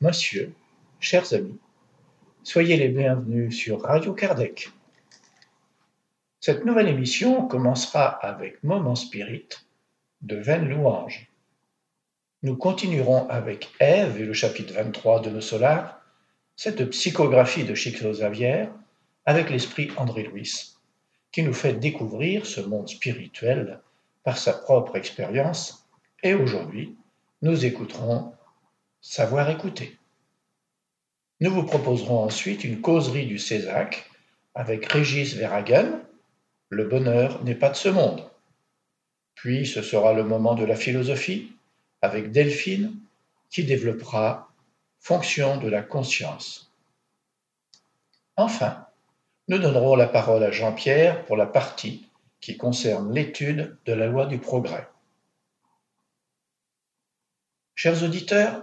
Monsieur, chers amis, soyez les bienvenus sur Radio Kardec. Cette nouvelle émission commencera avec Moment Spirit de Vaine Louange. Nous continuerons avec Ève et le chapitre 23 de nos solars, cette psychographie de Chico Xavier avec l'esprit André Louis, qui nous fait découvrir ce monde spirituel par sa propre expérience. Et aujourd'hui, nous écouterons Savoir écouter. Nous vous proposerons ensuite une causerie du Césac avec Régis Verhagen, Le bonheur n'est pas de ce monde. Puis ce sera le moment de la philosophie avec Delphine qui développera Fonction de la conscience. Enfin, nous donnerons la parole à Jean-Pierre pour la partie qui concerne l'étude de la loi du progrès. Chers auditeurs,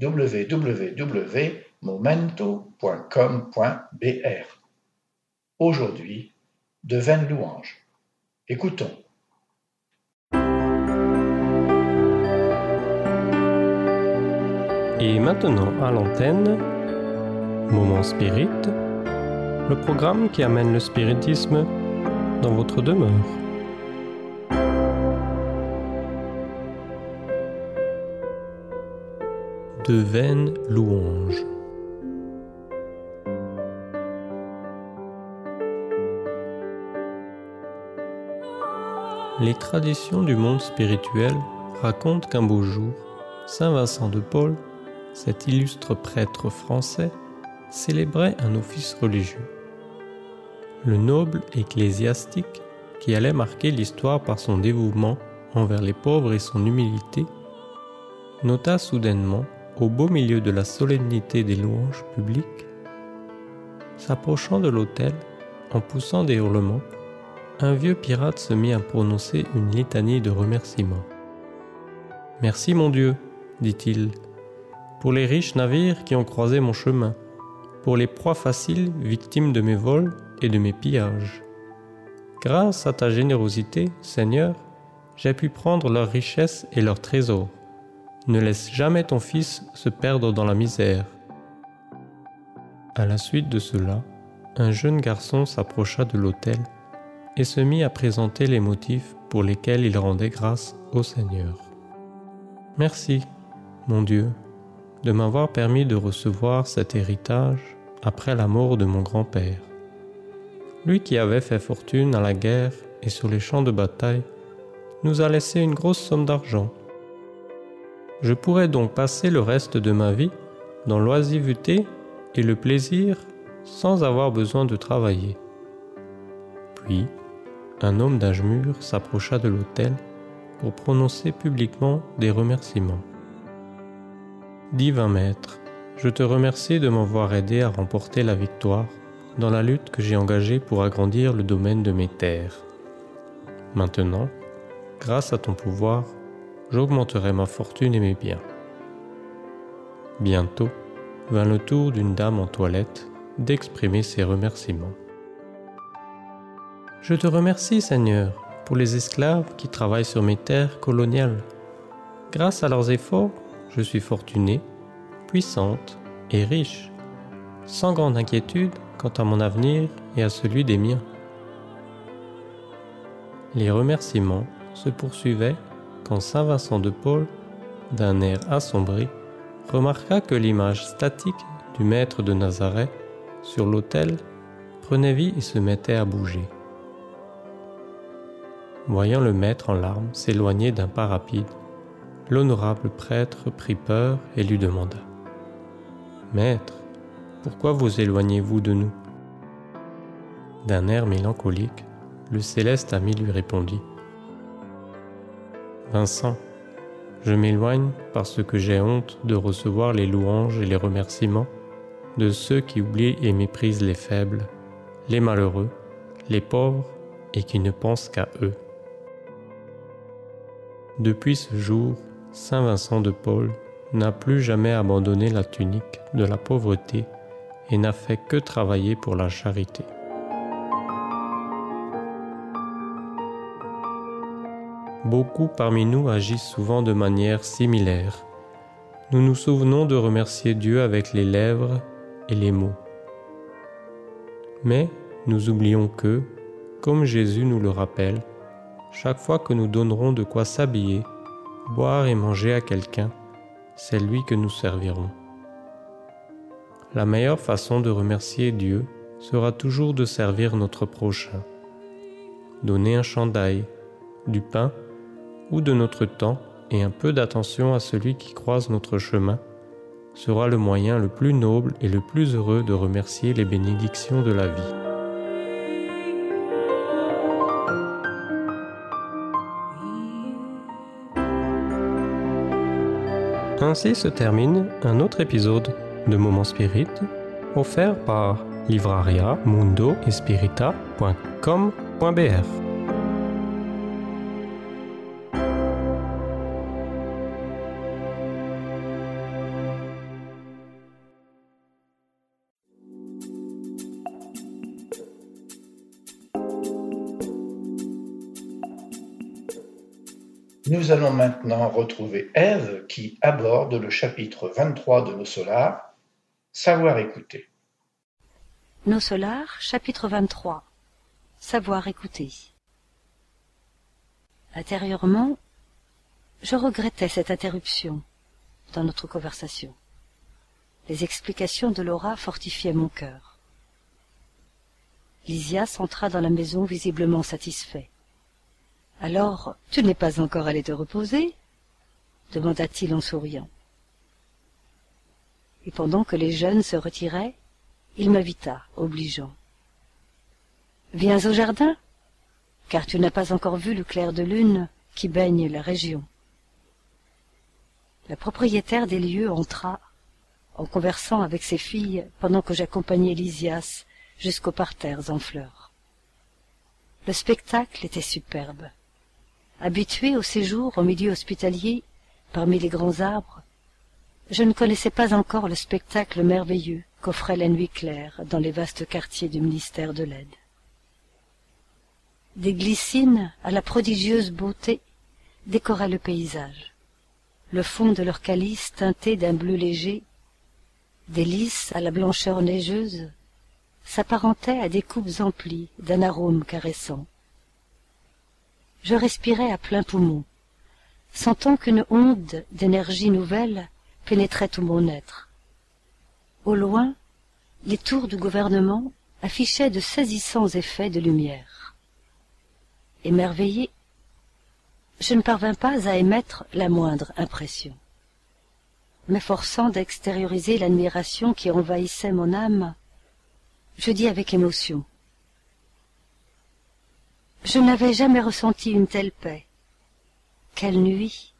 www.momento.com.br. Aujourd'hui, de vaines louanges. Écoutons. Et maintenant à l'antenne, Moment Spirit, le programme qui amène le spiritisme dans votre demeure. De vaines louanges. Les traditions du monde spirituel racontent qu'un beau jour, Saint Vincent de Paul, cet illustre prêtre français, célébrait un office religieux. Le noble ecclésiastique, qui allait marquer l'histoire par son dévouement envers les pauvres et son humilité, nota soudainement au beau milieu de la solennité des louanges publiques, s'approchant de l'autel, en poussant des hurlements, un vieux pirate se mit à prononcer une litanie de remerciements. Merci mon Dieu, dit-il, pour les riches navires qui ont croisé mon chemin, pour les proies faciles victimes de mes vols et de mes pillages. Grâce à ta générosité, Seigneur, j'ai pu prendre leurs richesses et leurs trésors. Ne laisse jamais ton fils se perdre dans la misère. À la suite de cela, un jeune garçon s'approcha de l'autel et se mit à présenter les motifs pour lesquels il rendait grâce au Seigneur. Merci, mon Dieu, de m'avoir permis de recevoir cet héritage après la mort de mon grand-père. Lui qui avait fait fortune à la guerre et sur les champs de bataille, nous a laissé une grosse somme d'argent je pourrais donc passer le reste de ma vie dans l'oisiveté et le plaisir sans avoir besoin de travailler. Puis, un homme d'âge mûr s'approcha de l'autel pour prononcer publiquement des remerciements. Divin Maître, je te remercie de m'avoir aidé à remporter la victoire dans la lutte que j'ai engagée pour agrandir le domaine de mes terres. Maintenant, grâce à ton pouvoir, j'augmenterai ma fortune et mes biens. Bientôt vint le tour d'une dame en toilette d'exprimer ses remerciements. Je te remercie, Seigneur, pour les esclaves qui travaillent sur mes terres coloniales. Grâce à leurs efforts, je suis fortunée, puissante et riche, sans grande inquiétude quant à mon avenir et à celui des miens. Les remerciements se poursuivaient quand Saint Vincent de Paul, d'un air assombri, remarqua que l'image statique du maître de Nazareth sur l'autel prenait vie et se mettait à bouger. Voyant le maître en larmes s'éloigner d'un pas rapide, l'honorable prêtre prit peur et lui demanda Maître, pourquoi vous éloignez-vous de nous? D'un air mélancolique, le céleste ami lui répondit Vincent, Je m'éloigne parce que j'ai honte de recevoir les louanges et les remerciements de ceux qui oublient et méprisent les faibles, les malheureux, les pauvres et qui ne pensent qu'à eux. Depuis ce jour, Saint Vincent de Paul n'a plus jamais abandonné la tunique de la pauvreté et n'a fait que travailler pour la charité. Beaucoup parmi nous agissent souvent de manière similaire. Nous nous souvenons de remercier Dieu avec les lèvres et les mots. Mais nous oublions que, comme Jésus nous le rappelle, chaque fois que nous donnerons de quoi s'habiller, boire et manger à quelqu'un, c'est lui que nous servirons. La meilleure façon de remercier Dieu sera toujours de servir notre prochain. Donner un chandail, du pain ou de notre temps et un peu d'attention à celui qui croise notre chemin sera le moyen le plus noble et le plus heureux de remercier les bénédictions de la vie. Ainsi se termine un autre épisode de Moment Spirit offert par livraria mundo Nous allons maintenant retrouver Ève qui aborde le chapitre 23 de Nos Solars, Savoir écouter. Nos Solars, chapitre 23 Savoir écouter. Intérieurement, je regrettais cette interruption dans notre conversation. Les explications de Laura fortifiaient mon cœur. Lysias entra dans la maison visiblement satisfait. Alors, tu n'es pas encore allé te reposer demanda-t-il en souriant. Et pendant que les jeunes se retiraient, il m'invita, obligeant. Viens au jardin, car tu n'as pas encore vu le clair de lune qui baigne la région. La propriétaire des lieux entra, en conversant avec ses filles pendant que j'accompagnais Lysias jusqu'aux parterres en fleurs. Le spectacle était superbe. Habitué au séjour au milieu hospitalier, parmi les grands arbres, je ne connaissais pas encore le spectacle merveilleux qu'offrait la nuit claire dans les vastes quartiers du ministère de l'aide. Des glycines à la prodigieuse beauté décoraient le paysage. Le fond de leur calice teinté d'un bleu léger, des lys à la blancheur neigeuse, s'apparentaient à des coupes emplies d'un arôme caressant je respirais à plein poumon, sentant qu'une onde d'énergie nouvelle pénétrait tout mon être. Au loin, les tours du gouvernement affichaient de saisissants effets de lumière. Émerveillé, je ne parvins pas à émettre la moindre impression. M'efforçant d'extérioriser l'admiration qui envahissait mon âme, je dis avec émotion je n'avais jamais ressenti une telle paix. Quelle nuit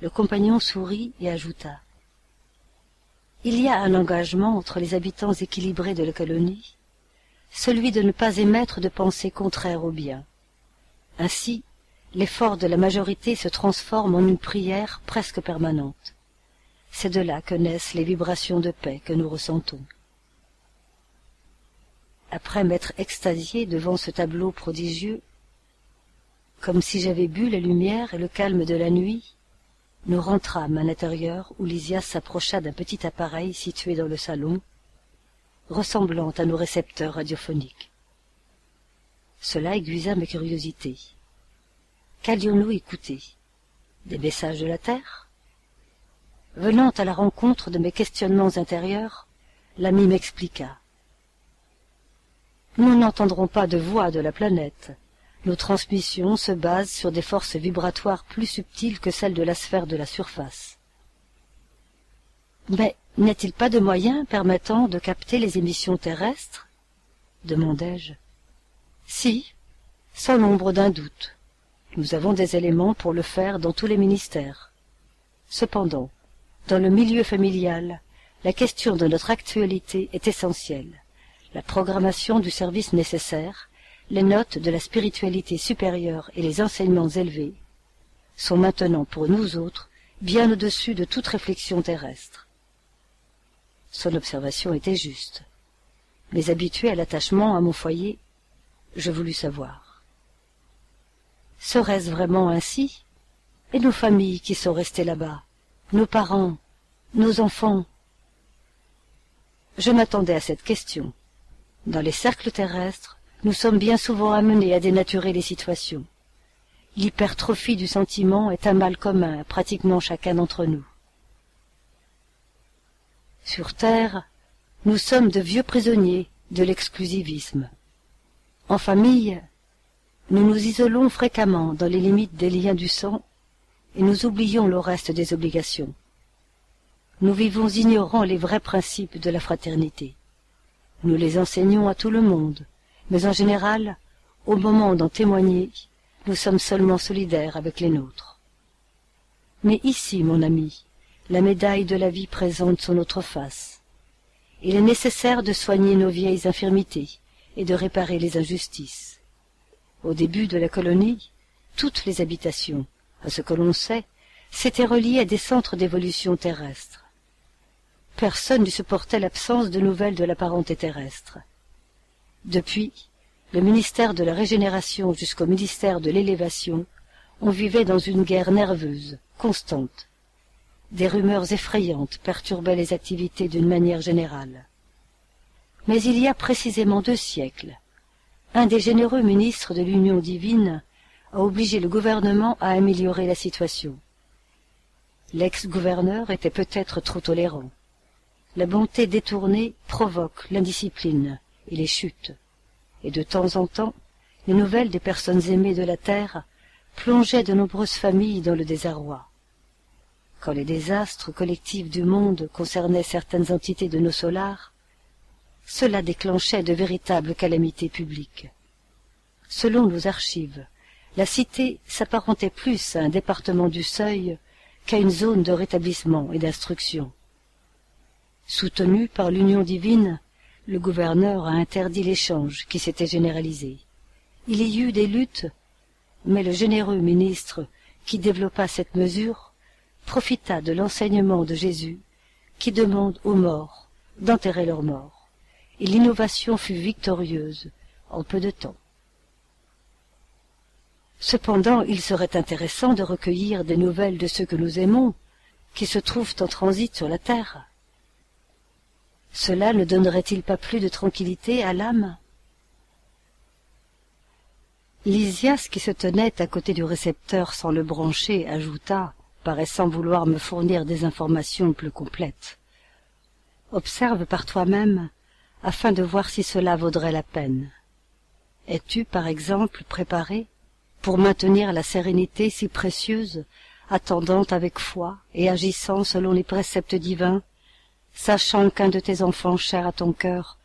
Le compagnon sourit et ajouta. Il y a un engagement entre les habitants équilibrés de la colonie, celui de ne pas émettre de pensées contraires au bien. Ainsi, l'effort de la majorité se transforme en une prière presque permanente. C'est de là que naissent les vibrations de paix que nous ressentons après m'être extasié devant ce tableau prodigieux, comme si j'avais bu la lumière et le calme de la nuit, nous rentrâmes à l'intérieur où Lysias s'approcha d'un petit appareil situé dans le salon, ressemblant à nos récepteurs radiophoniques. Cela aiguisa ma curiosité. Qu'allions-nous écouter? Des messages de la Terre? Venant à la rencontre de mes questionnements intérieurs, l'ami m'expliqua. Nous n'entendrons pas de voix de la planète. Nos transmissions se basent sur des forces vibratoires plus subtiles que celles de la sphère de la surface. Mais n'y-a-t-il pas de moyen permettant de capter les émissions terrestres? demandai-je. Si, sans l'ombre d'un doute. Nous avons des éléments pour le faire dans tous les ministères. Cependant, dans le milieu familial, la question de notre actualité est essentielle. La programmation du service nécessaire, les notes de la spiritualité supérieure et les enseignements élevés sont maintenant pour nous autres bien au-dessus de toute réflexion terrestre. Son observation était juste. Mais habitué à l'attachement à mon foyer, je voulus savoir. Serait-ce vraiment ainsi? Et nos familles qui sont restées là-bas Nos parents Nos enfants? Je m'attendais à cette question. Dans les cercles terrestres, nous sommes bien souvent amenés à dénaturer les situations. L'hypertrophie du sentiment est un mal commun à pratiquement chacun d'entre nous. Sur Terre, nous sommes de vieux prisonniers de l'exclusivisme. En famille, nous nous isolons fréquemment dans les limites des liens du sang et nous oublions le reste des obligations. Nous vivons ignorant les vrais principes de la fraternité. Nous les enseignons à tout le monde, mais en général, au moment d'en témoigner, nous sommes seulement solidaires avec les nôtres. Mais ici, mon ami, la médaille de la vie présente son autre face. Il est nécessaire de soigner nos vieilles infirmités et de réparer les injustices. Au début de la colonie, toutes les habitations, à ce que l'on sait, s'étaient reliées à des centres d'évolution terrestre. Personne ne supportait l'absence de nouvelles de la parenté terrestre. Depuis, le ministère de la Régénération jusqu'au ministère de l'Élévation, on vivait dans une guerre nerveuse, constante. Des rumeurs effrayantes perturbaient les activités d'une manière générale. Mais il y a précisément deux siècles, un des généreux ministres de l'Union divine a obligé le gouvernement à améliorer la situation. L'ex-gouverneur était peut-être trop tolérant. La bonté détournée provoque l'indiscipline et les chutes et de temps en temps les nouvelles des personnes aimées de la terre plongeaient de nombreuses familles dans le désarroi. Quand les désastres collectifs du monde concernaient certaines entités de nos solars, cela déclenchait de véritables calamités publiques. Selon nos archives, la cité s'apparentait plus à un département du seuil qu'à une zone de rétablissement et d'instruction. Soutenu par l'union divine, le gouverneur a interdit l'échange qui s'était généralisé. Il y eut des luttes, mais le généreux ministre qui développa cette mesure profita de l'enseignement de Jésus qui demande aux morts d'enterrer leurs morts, et l'innovation fut victorieuse en peu de temps. Cependant, il serait intéressant de recueillir des nouvelles de ceux que nous aimons, qui se trouvent en transit sur la terre. Cela ne donnerait-il pas plus de tranquillité à l'âme Lysias, qui se tenait à côté du récepteur sans le brancher, ajouta, paraissant vouloir me fournir des informations plus complètes. Observe par toi-même, afin de voir si cela vaudrait la peine. Es-tu, par exemple, préparé pour maintenir la sérénité si précieuse, attendant avec foi et agissant selon les préceptes divins sachant qu'un de tes enfants chers à ton cœur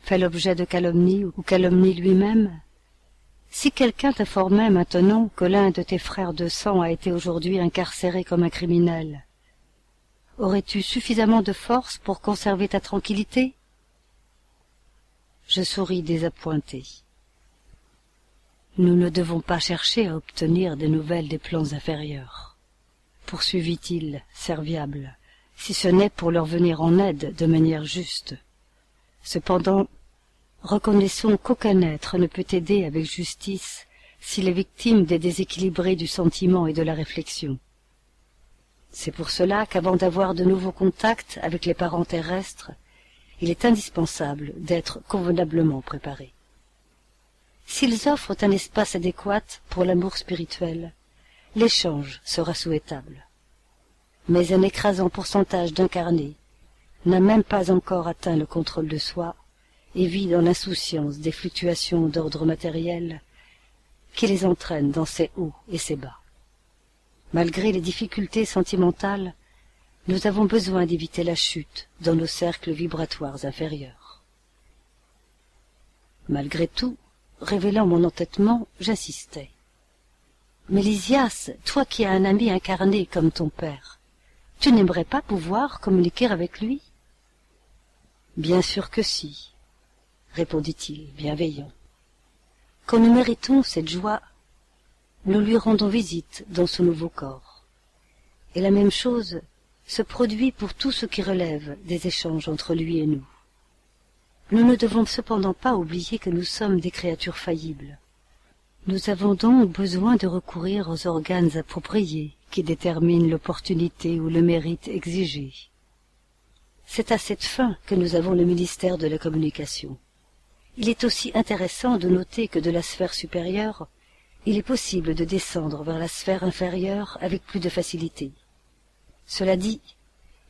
fait l'objet de calomnie ou calomnie lui-même si quelqu'un t'informait maintenant que l'un de tes frères de sang a été aujourd'hui incarcéré comme un criminel aurais-tu suffisamment de force pour conserver ta tranquillité? Je souris désappointé. Nous ne devons pas chercher à obtenir des nouvelles des plans inférieurs poursuivit-il serviable si ce n'est pour leur venir en aide de manière juste. Cependant, reconnaissons qu'aucun être ne peut aider avec justice s'il est victime des déséquilibrés du sentiment et de la réflexion. C'est pour cela qu'avant d'avoir de nouveaux contacts avec les parents terrestres, il est indispensable d'être convenablement préparé. S'ils offrent un espace adéquat pour l'amour spirituel, l'échange sera souhaitable mais un écrasant pourcentage d'incarnés n'a même pas encore atteint le contrôle de soi et vit dans l'insouciance des fluctuations d'ordre matériel qui les entraînent dans ses hauts et ses bas. Malgré les difficultés sentimentales, nous avons besoin d'éviter la chute dans nos cercles vibratoires inférieurs. Malgré tout, révélant mon entêtement, j'insistais. Mais Lysias, toi qui as un ami incarné comme ton père, tu n'aimerais pas pouvoir communiquer avec lui? Bien sûr que si, répondit-il, bienveillant. Quand nous méritons cette joie, nous lui rendons visite dans son nouveau corps. Et la même chose se produit pour tout ce qui relève des échanges entre lui et nous. Nous ne devons cependant pas oublier que nous sommes des créatures faillibles. Nous avons donc besoin de recourir aux organes appropriés qui déterminent l'opportunité ou le mérite exigé. C'est à cette fin que nous avons le ministère de la communication. Il est aussi intéressant de noter que de la sphère supérieure, il est possible de descendre vers la sphère inférieure avec plus de facilité. Cela dit,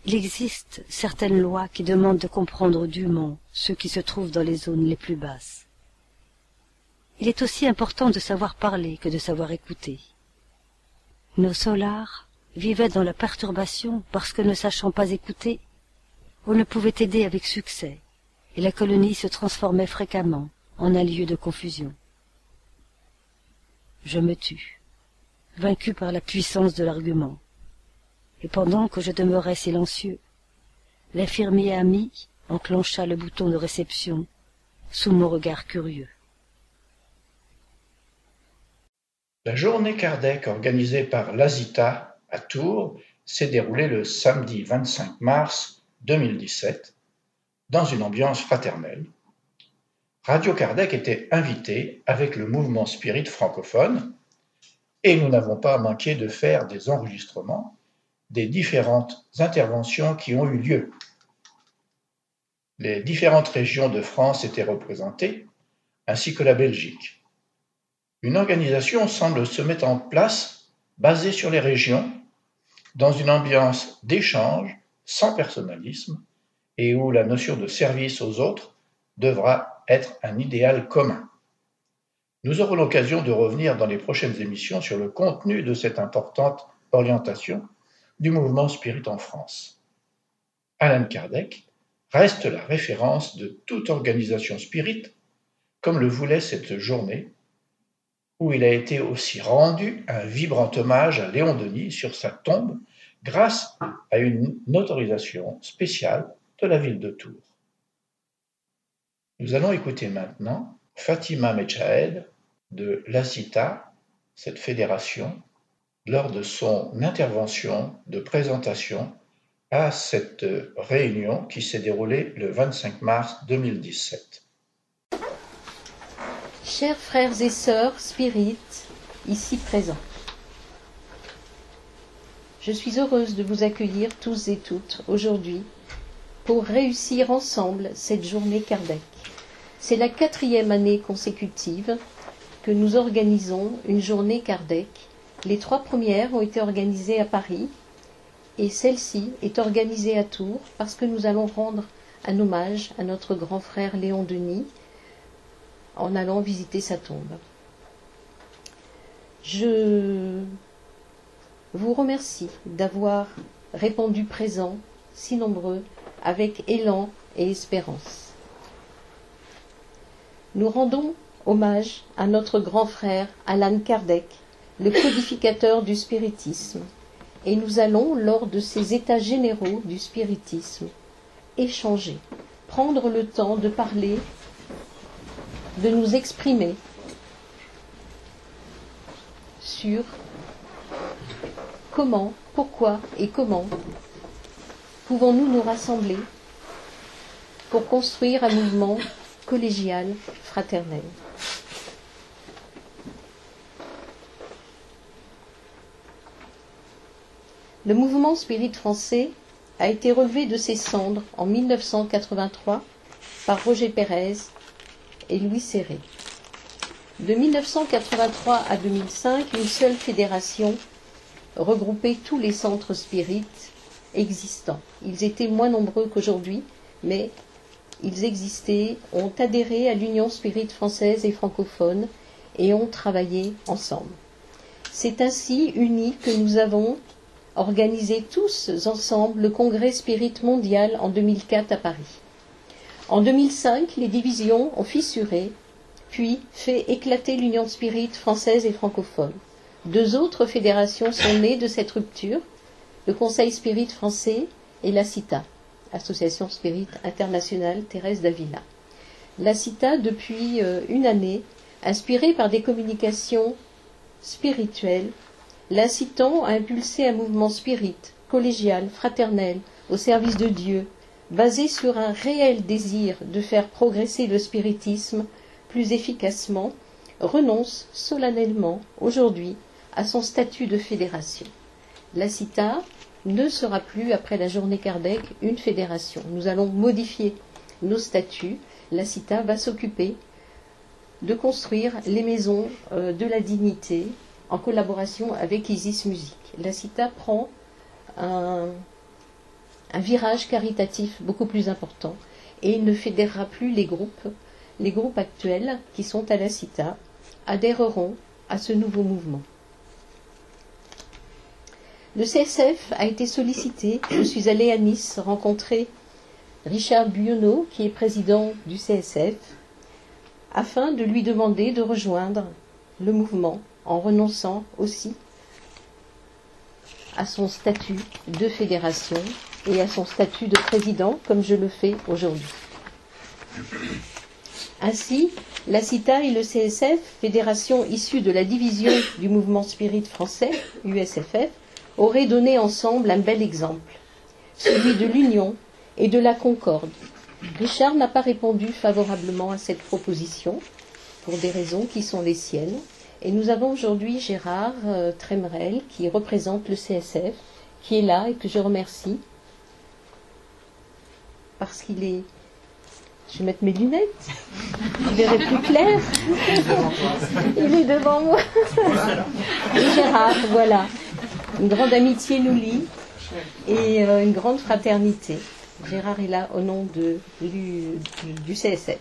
il existe certaines lois qui demandent de comprendre dûment ceux qui se trouvent dans les zones les plus basses. Il est aussi important de savoir parler que de savoir écouter. Nos solars vivaient dans la perturbation parce que ne sachant pas écouter, on ne pouvait aider avec succès, et la colonie se transformait fréquemment en un lieu de confusion. Je me tus, vaincu par la puissance de l'argument et pendant que je demeurais silencieux, l'infirmier ami enclencha le bouton de réception sous mon regard curieux. La journée Kardec organisée par l'ASITA à Tours s'est déroulée le samedi 25 mars 2017 dans une ambiance fraternelle. Radio Kardec était invité avec le mouvement spirit francophone et nous n'avons pas manqué de faire des enregistrements des différentes interventions qui ont eu lieu. Les différentes régions de France étaient représentées, ainsi que la Belgique. Une organisation semble se mettre en place basée sur les régions, dans une ambiance d'échange, sans personnalisme, et où la notion de service aux autres devra être un idéal commun. Nous aurons l'occasion de revenir dans les prochaines émissions sur le contenu de cette importante orientation du mouvement spirit en France. Alan Kardec reste la référence de toute organisation spirit, comme le voulait cette journée, où il a été aussi rendu un vibrant hommage à Léon Denis sur sa tombe grâce à une autorisation spéciale de la ville de Tours. Nous allons écouter maintenant Fatima Mechahed de l'ACITA, cette fédération lors de son intervention de présentation à cette réunion qui s'est déroulée le 25 mars 2017. Chers frères et sœurs spirites, ici présents, je suis heureuse de vous accueillir tous et toutes aujourd'hui pour réussir ensemble cette journée Kardec. C'est la quatrième année consécutive que nous organisons une journée Kardec les trois premières ont été organisées à Paris et celle-ci est organisée à Tours parce que nous allons rendre un hommage à notre grand frère Léon Denis en allant visiter sa tombe. Je vous remercie d'avoir répondu présent, si nombreux, avec élan et espérance. Nous rendons hommage à notre grand frère Alan Kardec, le codificateur du spiritisme, et nous allons, lors de ces états généraux du spiritisme, échanger, prendre le temps de parler, de nous exprimer sur comment, pourquoi et comment pouvons-nous nous rassembler pour construire un mouvement collégial, fraternel. Le mouvement spirit français a été relevé de ses cendres en 1983 par Roger Pérez et Louis Serré. De 1983 à 2005, une seule fédération regroupait tous les centres spirites existants. Ils étaient moins nombreux qu'aujourd'hui, mais ils existaient, ont adhéré à l'Union spirite française et francophone et ont travaillé ensemble. C'est ainsi unis que nous avons organisé tous ensemble le congrès spirit mondial en 2004 à Paris. En 2005, les divisions ont fissuré, puis fait éclater l'union spirit française et francophone. Deux autres fédérations sont nées de cette rupture, le Conseil Spirit français et la CITA, Association Spirit Internationale Thérèse d'Avila. La CITA, depuis euh, une année, inspirée par des communications spirituelles, l'incitant à impulser un mouvement spirit, collégial, fraternel, au service de Dieu, basé sur un réel désir de faire progresser le spiritisme plus efficacement, renonce solennellement aujourd'hui à son statut de fédération. La CITA ne sera plus, après la journée Kardec, une fédération. Nous allons modifier nos statuts. La CITA va s'occuper de construire les maisons euh, de la dignité en collaboration avec Isis Musique. La CITA prend un, un virage caritatif beaucoup plus important et il ne fédérera plus les groupes. Les groupes actuels qui sont à la CITA adhéreront à ce nouveau mouvement. Le CSF a été sollicité. Je suis allée à Nice rencontrer Richard Bionneau, qui est président du CSF, afin de lui demander de rejoindre le mouvement en renonçant aussi à son statut de fédération et à son statut de président, comme je le fais aujourd'hui. Ainsi, la CITA et le CSF, fédération issue de la division du mouvement spirit français, USFF, auraient donné ensemble un bel exemple, celui de l'union et de la concorde. Richard n'a pas répondu favorablement à cette proposition, pour des raisons qui sont les siennes, et nous avons aujourd'hui Gérard euh, Tremerel, qui représente le CSF, qui est là et que je remercie, parce qu'il est... Je vais mettre mes lunettes, je verrai plus clair. Il est devant moi. Gérard, voilà. Une grande amitié nous lie et euh, une grande fraternité. Gérard est là au nom de, du, CSF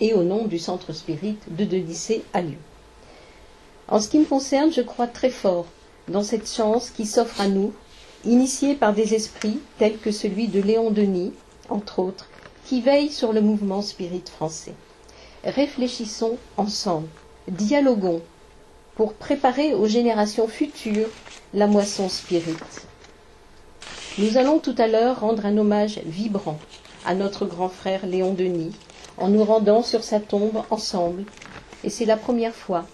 et au nom du Centre Spirit de Denisé à Lyon. En ce qui me concerne, je crois très fort dans cette chance qui s'offre à nous, initiée par des esprits tels que celui de Léon Denis, entre autres, qui veillent sur le mouvement spirit français. Réfléchissons ensemble, dialoguons, pour préparer aux générations futures la moisson spirite. Nous allons tout à l'heure rendre un hommage vibrant à notre grand frère Léon Denis en nous rendant sur sa tombe ensemble. Et c'est la première fois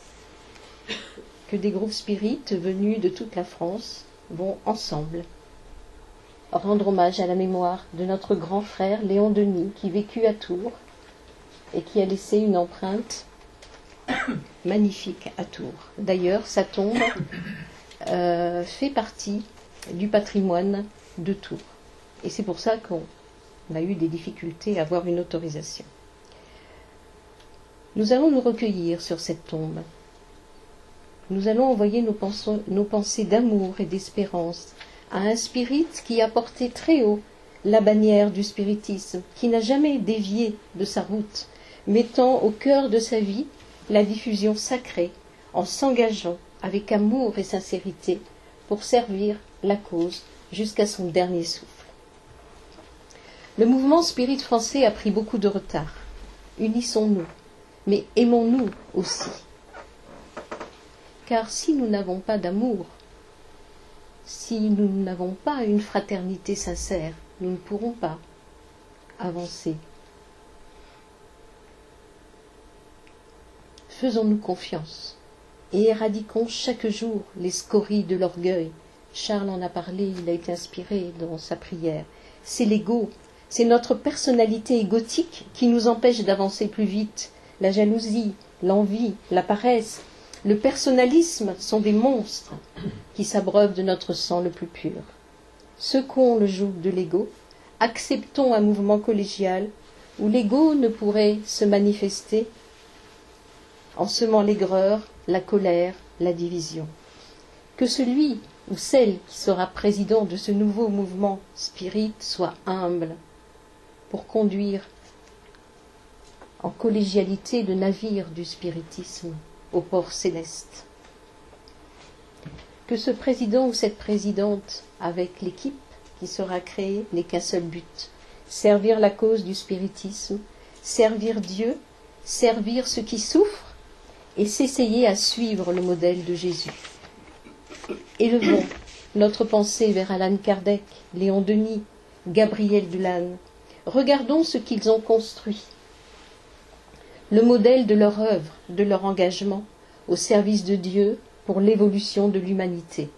que des groupes spirites venus de toute la France vont ensemble rendre hommage à la mémoire de notre grand frère Léon Denis qui vécut à Tours et qui a laissé une empreinte magnifique à Tours. D'ailleurs, sa tombe euh, fait partie du patrimoine de Tours. Et c'est pour ça qu'on a eu des difficultés à avoir une autorisation. Nous allons nous recueillir sur cette tombe. Nous allons envoyer nos, pensées d'amour et d'espérance à un spirit qui a porté très haut la bannière du spiritisme, qui n'a jamais dévié de sa route, mettant au cœur de sa vie la diffusion sacrée en s'engageant avec amour et sincérité pour servir la cause jusqu'à son dernier souffle. Le mouvement spirit français a pris beaucoup de retard. Unissons-nous, mais aimons-nous aussi. Car si nous n'avons pas d'amour, si nous n'avons pas une fraternité sincère, nous ne pourrons pas avancer Faisons-nous confiance et éradiquons chaque jour les scories de l'orgueil. Charles en a parlé, il a été inspiré dans sa prière. C'est l'ego, c'est notre personnalité égotique qui nous empêche d'avancer plus vite. La jalousie, l'envie, la paresse, le personnalisme sont des monstres qui s'abreuvent de notre sang le plus pur. Secouons le joug de l'ego, acceptons un mouvement collégial où l'ego ne pourrait se manifester en semant l'aigreur, la colère, la division. Que celui ou celle qui sera président de ce nouveau mouvement spirit soit humble pour conduire en collégialité le navire du spiritisme au port céleste. Que ce président ou cette présidente, avec l'équipe qui sera créée, n'ait qu'un seul but servir la cause du spiritisme, servir Dieu, servir ceux qui souffrent et s'essayer à suivre le modèle de Jésus. Élevons notre pensée vers Alan Kardec, Léon Denis, Gabriel Dulan. Regardons ce qu'ils ont construit. Le modèle de leur œuvre, de leur engagement au service de Dieu pour l'évolution de l'humanité.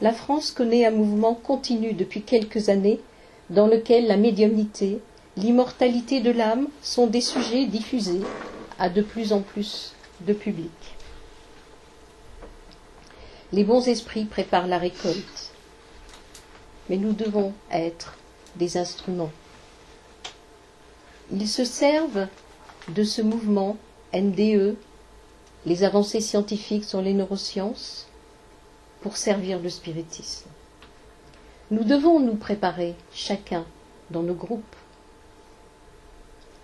La France connaît un mouvement continu depuis quelques années dans lequel la médiumnité, l'immortalité de l'âme sont des sujets diffusés à de plus en plus de public. Les bons esprits préparent la récolte, mais nous devons être des instruments. Ils se servent de ce mouvement NDE, les avancées scientifiques sur les neurosciences, pour servir le spiritisme. Nous devons nous préparer, chacun, dans nos groupes,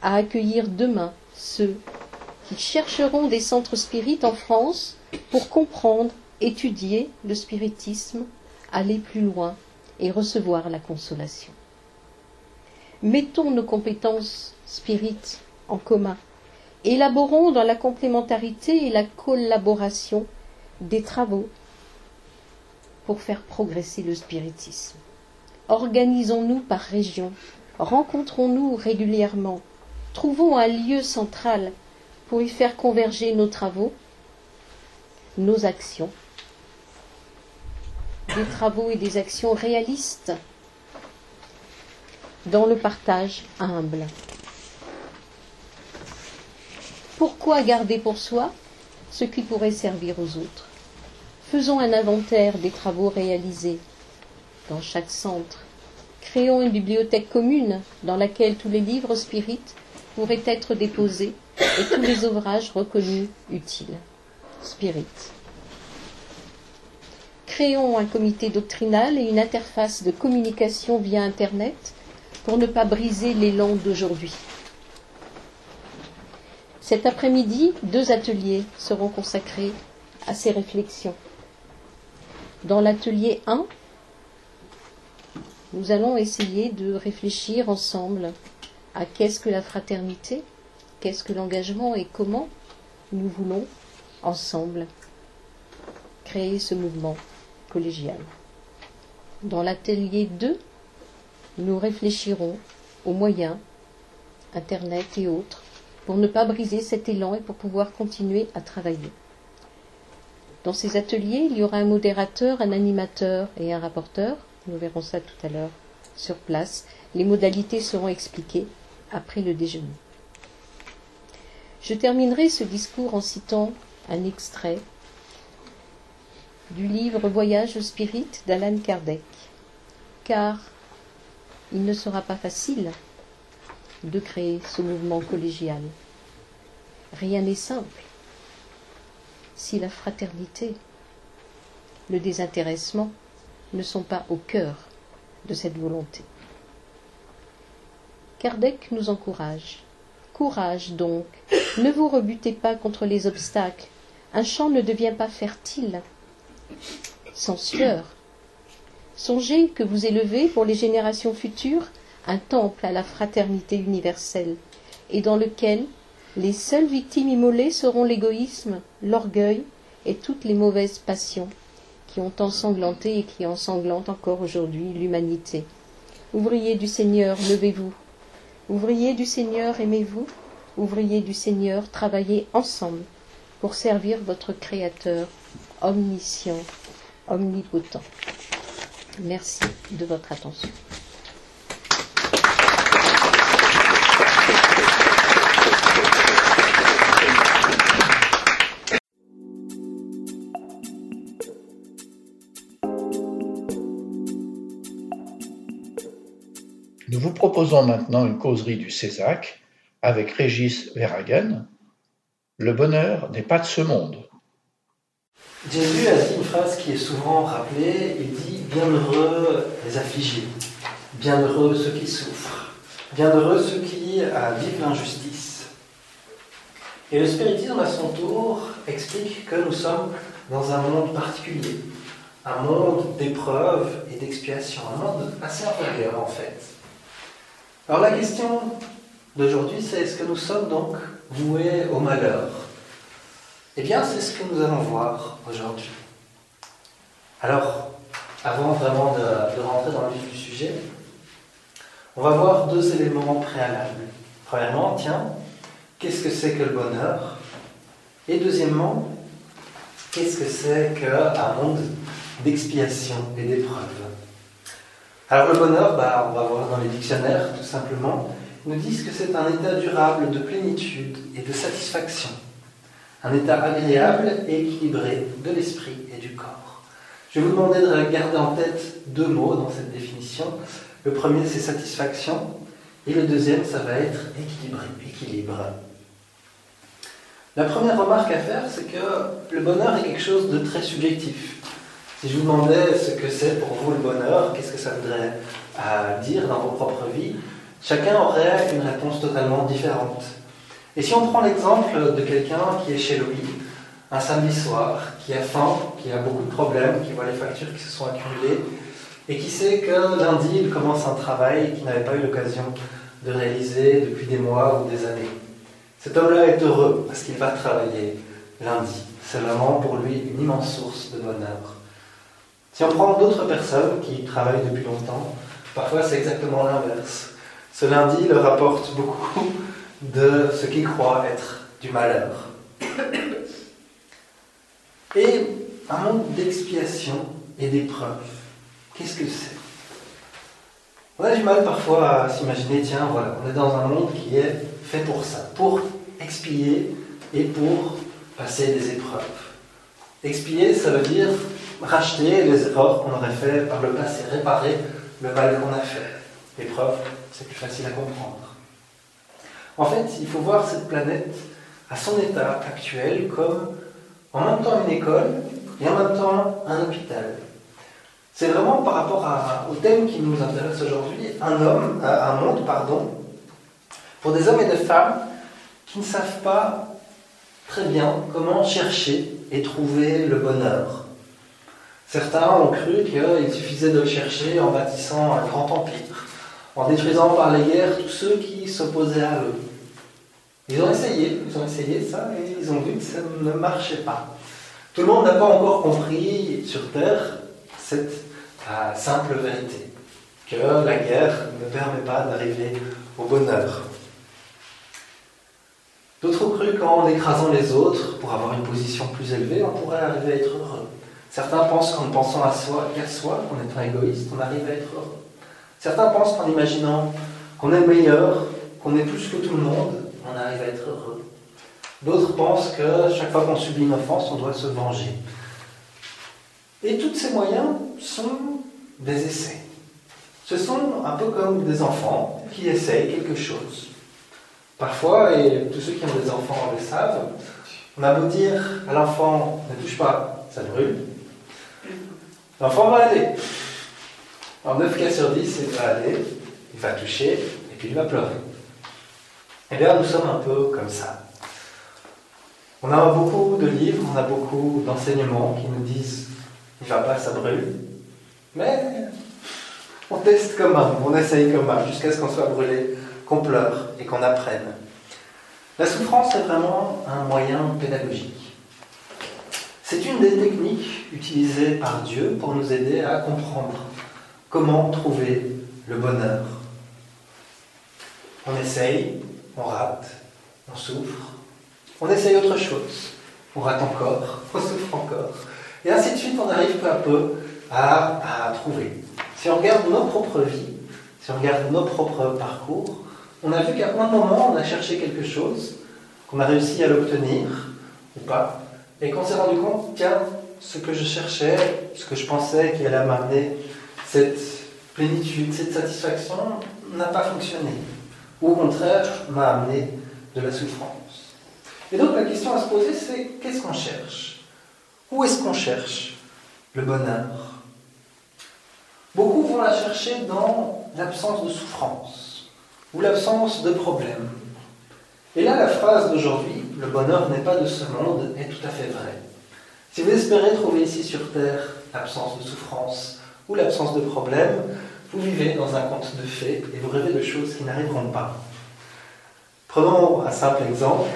à accueillir demain ceux qui chercheront des centres spirites en France pour comprendre, étudier le spiritisme, aller plus loin et recevoir la consolation. Mettons nos compétences spirites en commun. Élaborons dans la complémentarité et la collaboration des travaux pour faire progresser le spiritisme. Organisons-nous par région, rencontrons-nous régulièrement, trouvons un lieu central pour y faire converger nos travaux, nos actions, des travaux et des actions réalistes dans le partage humble. Pourquoi garder pour soi ce qui pourrait servir aux autres? Faisons un inventaire des travaux réalisés dans chaque centre. Créons une bibliothèque commune dans laquelle tous les livres spirites pourraient être déposés et tous les ouvrages reconnus utiles. Spirit. Créons un comité doctrinal et une interface de communication via Internet pour ne pas briser l'élan d'aujourd'hui. Cet après-midi, deux ateliers seront consacrés à ces réflexions. Dans l'atelier 1, nous allons essayer de réfléchir ensemble à qu'est-ce que la fraternité, qu'est-ce que l'engagement et comment nous voulons ensemble créer ce mouvement collégial. Dans l'atelier 2, nous réfléchirons aux moyens, Internet et autres, pour ne pas briser cet élan et pour pouvoir continuer à travailler. Dans ces ateliers, il y aura un modérateur, un animateur et un rapporteur. Nous verrons ça tout à l'heure sur place. Les modalités seront expliquées après le déjeuner. Je terminerai ce discours en citant un extrait du livre Voyage au spirit d'Alan Kardec, car il ne sera pas facile de créer ce mouvement collégial. Rien n'est simple. Si la fraternité, le désintéressement ne sont pas au cœur de cette volonté. Kardec nous encourage. Courage donc, ne vous rebutez pas contre les obstacles. Un champ ne devient pas fertile sans sueur. Songez que vous élevez pour les générations futures un temple à la fraternité universelle, et dans lequel les seules victimes immolées seront l'égoïsme, l'orgueil et toutes les mauvaises passions qui ont ensanglanté et qui ensanglantent encore aujourd'hui l'humanité. Ouvriers du Seigneur, levez-vous. Ouvriers du Seigneur, aimez-vous. Ouvriers du Seigneur, travaillez ensemble pour servir votre Créateur omniscient, omnipotent. Merci de votre attention. Nous vous proposons maintenant une causerie du Césac avec Régis Verhagen. Le bonheur n'est pas de ce monde. Jésus a dit une phrase qui est souvent rappelée, il dit Bienheureux les affligés, bienheureux ceux qui souffrent, bienheureux ceux qui vivent l'injustice. Et le spiritisme, à son tour, explique que nous sommes dans un monde particulier, un monde d'épreuves et d'expiation, un monde assez inférieur en fait. Alors la question d'aujourd'hui, c'est est-ce que nous sommes donc voués au malheur? Eh bien, c'est ce que nous allons voir aujourd'hui. Alors, avant vraiment de, rentrer dans le vif du sujet, on va voir deux éléments préalables. Premièrement, tiens, qu'est-ce que c'est que le bonheur? Et deuxièmement, qu'est-ce que c'est qu'un monde d'expiation et d'épreuve Alors le bonheur, bah, on va voir dans les dictionnaires tout simplement, nous disent que c'est un état durable de plénitude et de satisfaction, un état agréable et équilibré de l'esprit et du corps. Je vais vous demander de garder en tête deux mots dans cette définition. Le premier, c'est satisfaction, et le deuxième, ça va être équilibré, équilibre. La première remarque à faire, c'est que le bonheur est quelque chose de très subjectif. Si je vous demandais ce que c'est pour vous le bonheur, qu'est-ce que ça voudrait euh, dire dans vos propres vies, chacun aurait une réponse totalement différente. Et si on prend l'exemple de quelqu'un qui est chez lui, un samedi soir, qui a faim, qui a beaucoup de problèmes, qui voit les factures qui se sont accumulées, et qui sait que lundi, il commence un travail qu'il n'avait pas eu l'occasion de réaliser depuis des mois ou des années. Cet homme-là est heureux parce qu'il va travailler lundi. C'est vraiment pour lui une immense source de bonheur. Si on prend d'autres personnes qui travaillent depuis longtemps, parfois c'est exactement l'inverse. Ce lundi leur apporte beaucoup de ce qu'ils croient être du malheur. Et un monde d'expiation et d'épreuve, qu'est-ce que c'est? On a du mal parfois à s'imaginer, tiens, voilà, on est dans un monde qui est fait pour ça, pour expier et pour passer des épreuves. Expier, ça veut dire racheter les erreurs qu'on aurait fait par le passé, réparer le mal qu'on a fait. Épreuve, c'est plus facile à comprendre. En fait, il faut voir cette planète à son état actuel comme en même temps une école et en même temps un hôpital. C'est vraiment par rapport au thème qui nous intéresse aujourd'hui, un homme, un monde, pardon, pour des hommes et des femmes qui ne savent pas très bien comment chercher et trouver le bonheur. Certains ont cru qu'il suffisait de le chercher en bâtissant un grand empire, en détruisant par les guerres tous ceux qui s'opposaient à eux. Ils ont essayé, ils ont essayé ça et ils ont vu que ça ne marchait pas. Tout le monde n'a pas encore compris sur Terre cette euh, simple vérité, que la guerre ne permet pas d'arriver au bonheur. D'autres ont cru qu'en écrasant les autres, pour avoir une position plus élevée, on pourrait arriver à être heureux. Certains pensent qu'en pensant à soi, qu'à soi, est un égoïste, on arrive à être heureux. Certains pensent qu'en imaginant qu'on est meilleur, qu'on est plus que tout le monde, on arrive à être heureux. D'autres pensent que chaque fois qu'on subit une offense, on doit se venger. Et tous ces moyens sont des essais. Ce sont un peu comme des enfants qui essayent quelque chose. Parfois, et tous ceux qui ont des enfants le savent, on a beau dire à l'enfant ne touche pas, ça brûle. L'enfant va aller. En 9 cas sur 10, il va aller, il va toucher et puis il va pleurer. Eh bien, nous sommes un peu comme ça. On a beaucoup de livres, on a beaucoup d'enseignements qui nous disent il va pas, ça brûle. Mais on teste comme un, on essaye comme un, jusqu'à ce qu'on soit brûlé qu'on pleure et qu'on apprenne. La souffrance est vraiment un moyen pédagogique. C'est une des techniques utilisées par Dieu pour nous aider à comprendre comment trouver le bonheur. On essaye, on rate, on souffre, on essaye autre chose, on rate encore, on souffre encore. Et ainsi de suite, on arrive peu à peu à, trouver. Si on regarde nos propres vies, si on regarde nos propres parcours, on a vu qu'à un moment, on a cherché quelque chose, qu'on a réussi à l'obtenir, ou pas, et qu'on s'est rendu compte, tiens, ce que je cherchais, ce que je pensais qui allait m'amener cette plénitude, cette satisfaction, n'a pas fonctionné. Ou au contraire, m'a amené de la souffrance. Et donc la question à se poser, c'est qu'est-ce qu'on cherche? Où est-ce qu'on cherche le bonheur? Beaucoup vont la chercher dans l'absence de souffrance ou l'absence de problème. Et là, la phrase d'aujourd'hui, le bonheur n'est pas de ce monde, est tout à fait vraie. Si vous espérez trouver ici sur Terre l'absence de souffrance ou l'absence de problème, vous vivez dans un conte de fées et vous rêvez de choses qui n'arriveront pas. Prenons un simple exemple.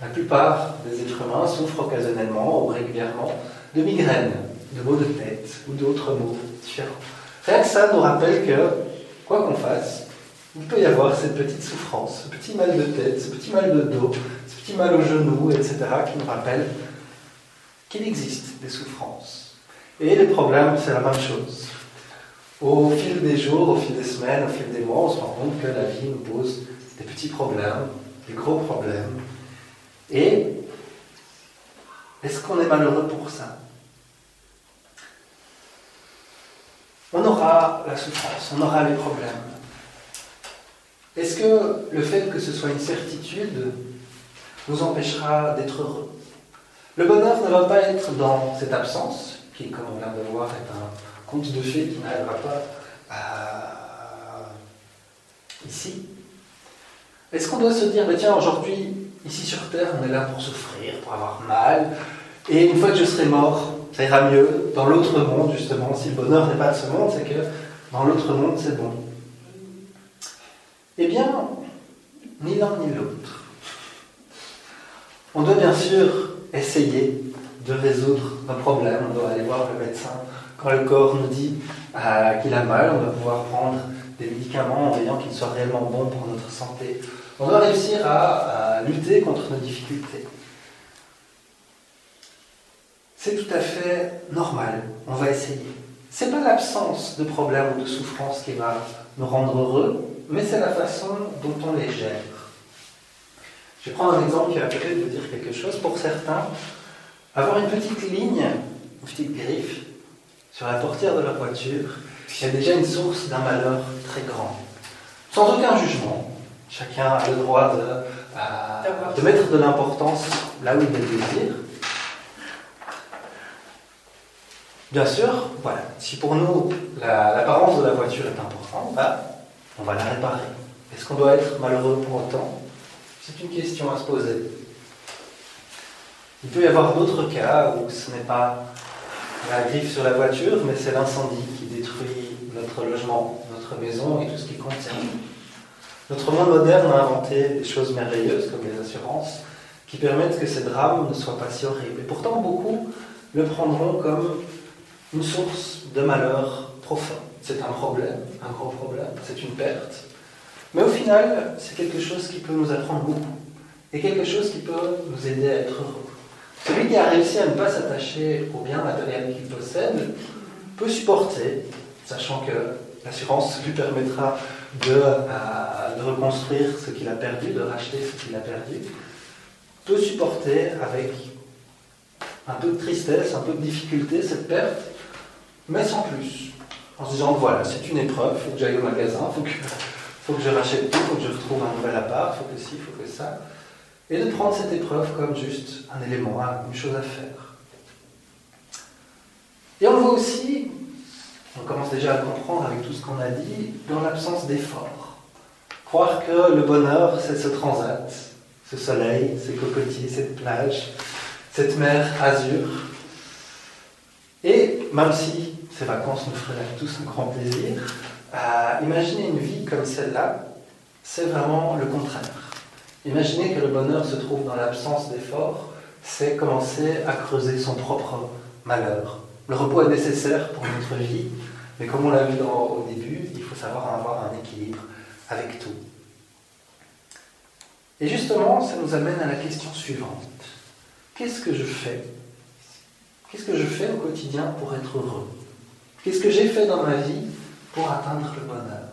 La plupart des êtres humains souffrent occasionnellement ou régulièrement de migraines, de maux de tête ou d'autres maux différents. Rien que ça nous rappelle que, quoi qu'on fasse, il peut y avoir cette petite souffrance, ce petit mal de tête, ce petit mal de dos, ce petit mal au genou, etc., qui nous rappelle qu'il existe des souffrances. Et les problèmes, c'est la même chose. Au fil des jours, au fil des semaines, au fil des mois, on se rend compte que la vie nous pose des petits problèmes, des gros problèmes. Et est-ce qu'on est malheureux pour ça? On aura la souffrance, on aura les problèmes. Est-ce que le fait que ce soit une certitude nous empêchera d'être heureux? Le bonheur ne va pas être dans cette absence, qui, comme on vient de voir, est un conte de fées qui n'arrivera pas ici. Est-ce qu'on doit se dire, mais tiens, aujourd'hui, ici sur Terre, on est là pour souffrir, pour avoir mal, et une fois que je serai mort, ça ira mieux. Dans l'autre monde, justement, si le bonheur n'est pas de ce monde, c'est que dans l'autre monde, c'est bon. Eh bien, ni l'un ni l'autre. On doit bien sûr essayer de résoudre un problème. On doit aller voir le médecin quand le corps nous dit euh, qu'il a mal. On doit pouvoir prendre des médicaments en veillant qu'ils soient réellement bons pour notre santé. On doit réussir à lutter contre nos difficultés. C'est tout à fait normal, on va essayer. C'est pas l'absence de problèmes ou de souffrances qui va nous rendre heureux, mais c'est la façon dont on les gère. Je vais prendre un exemple qui va peut-être vous dire quelque chose. Pour certains, avoir une petite ligne, une petite griffe sur la portière de leur voiture, c'est déjà une source d'un malheur très grand. Sans aucun jugement. Chacun a le droit de, euh, de mettre de l'importance là où il le désire. Bien sûr, voilà, si pour nous l'apparence de la voiture est importante, bah, on va la réparer. Est-ce qu'on doit être malheureux pour autant? C'est une question à se poser. Il peut y avoir d'autres cas où ce n'est pas la griffe sur la voiture, mais c'est l'incendie qui détruit notre logement, notre maison et tout ce qui contient. Notre monde moderne a inventé des choses merveilleuses comme les assurances qui permettent que ces drames ne soient pas si horribles. Et pourtant, beaucoup le prendront comme une source de malheur profond. C'est un problème, un gros problème, c'est une perte. Mais au final, c'est quelque chose qui peut nous apprendre beaucoup et quelque chose qui peut nous aider à être heureux. Celui qui a réussi à ne pas s'attacher au bien matériel qu'il possède peut supporter, sachant que l'assurance lui permettra de, euh, de reconstruire ce qu'il a perdu, de racheter ce qu'il a perdu, peut supporter avec un peu de tristesse, un peu de difficulté cette perte, mais sans plus. En se disant, voilà, c'est une épreuve, il faut que j'aille au magasin, il faut que, faut que je rachète tout, il faut que je retrouve un nouvel appart, il faut que ci, il faut que ça. Et de prendre cette épreuve comme juste un élément, une chose à faire. Et on voit aussi, on commence déjà à le comprendre avec tout ce qu'on a dit, dans l'absence d'effort. Croire que le bonheur, c'est ce transat, ce soleil, ces cocotiers, cette plage, cette mer azur. Et même si ces vacances nous feraient tous un grand plaisir. Euh, imaginer une vie comme celle-là, c'est vraiment le contraire. Imaginer que le bonheur se trouve dans l'absence d'effort, c'est commencer à creuser son propre malheur. Le repos est nécessaire pour notre vie, mais comme on l'a vu au début, il faut savoir avoir un équilibre avec tout. Et justement, ça nous amène à la question suivante. Qu'est-ce que je fais? Qu'est-ce que je fais au quotidien pour être heureux? Qu'est-ce que j'ai fait dans ma vie pour atteindre le bonheur?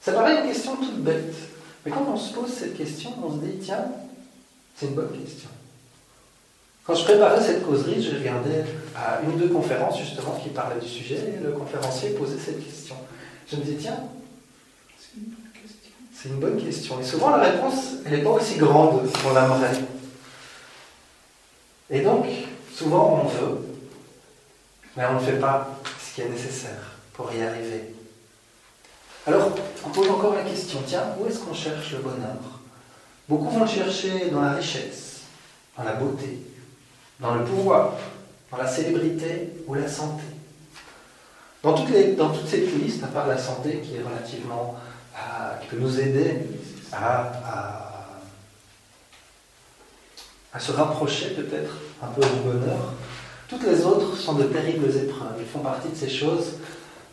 Ça paraît une question toute bête, mais quand on se pose cette question, on se dit, tiens, c'est une bonne question. Quand je préparais cette causerie, je regardais à une ou deux conférences justement qui parlaient du sujet et le conférencier posait cette question. Je me dis, tiens, c'est une bonne question. Et souvent la réponse, elle n'est pas aussi grande qu'on l'aimerait. Et donc, souvent on veut, mais on ne fait pas qui est nécessaire pour y arriver. Alors, on pose encore la question, tiens, où est-ce qu'on cherche le bonheur? Beaucoup vont le chercher dans la richesse, dans la beauté, dans le pouvoir, dans la célébrité ou la santé. Dans, toutes les, dans toute cette liste, à part la santé qui est relativement, euh, qui peut nous aider à, à se rapprocher peut-être un peu du bonheur. Toutes les autres sont de terribles épreuves. Elles font partie de ces choses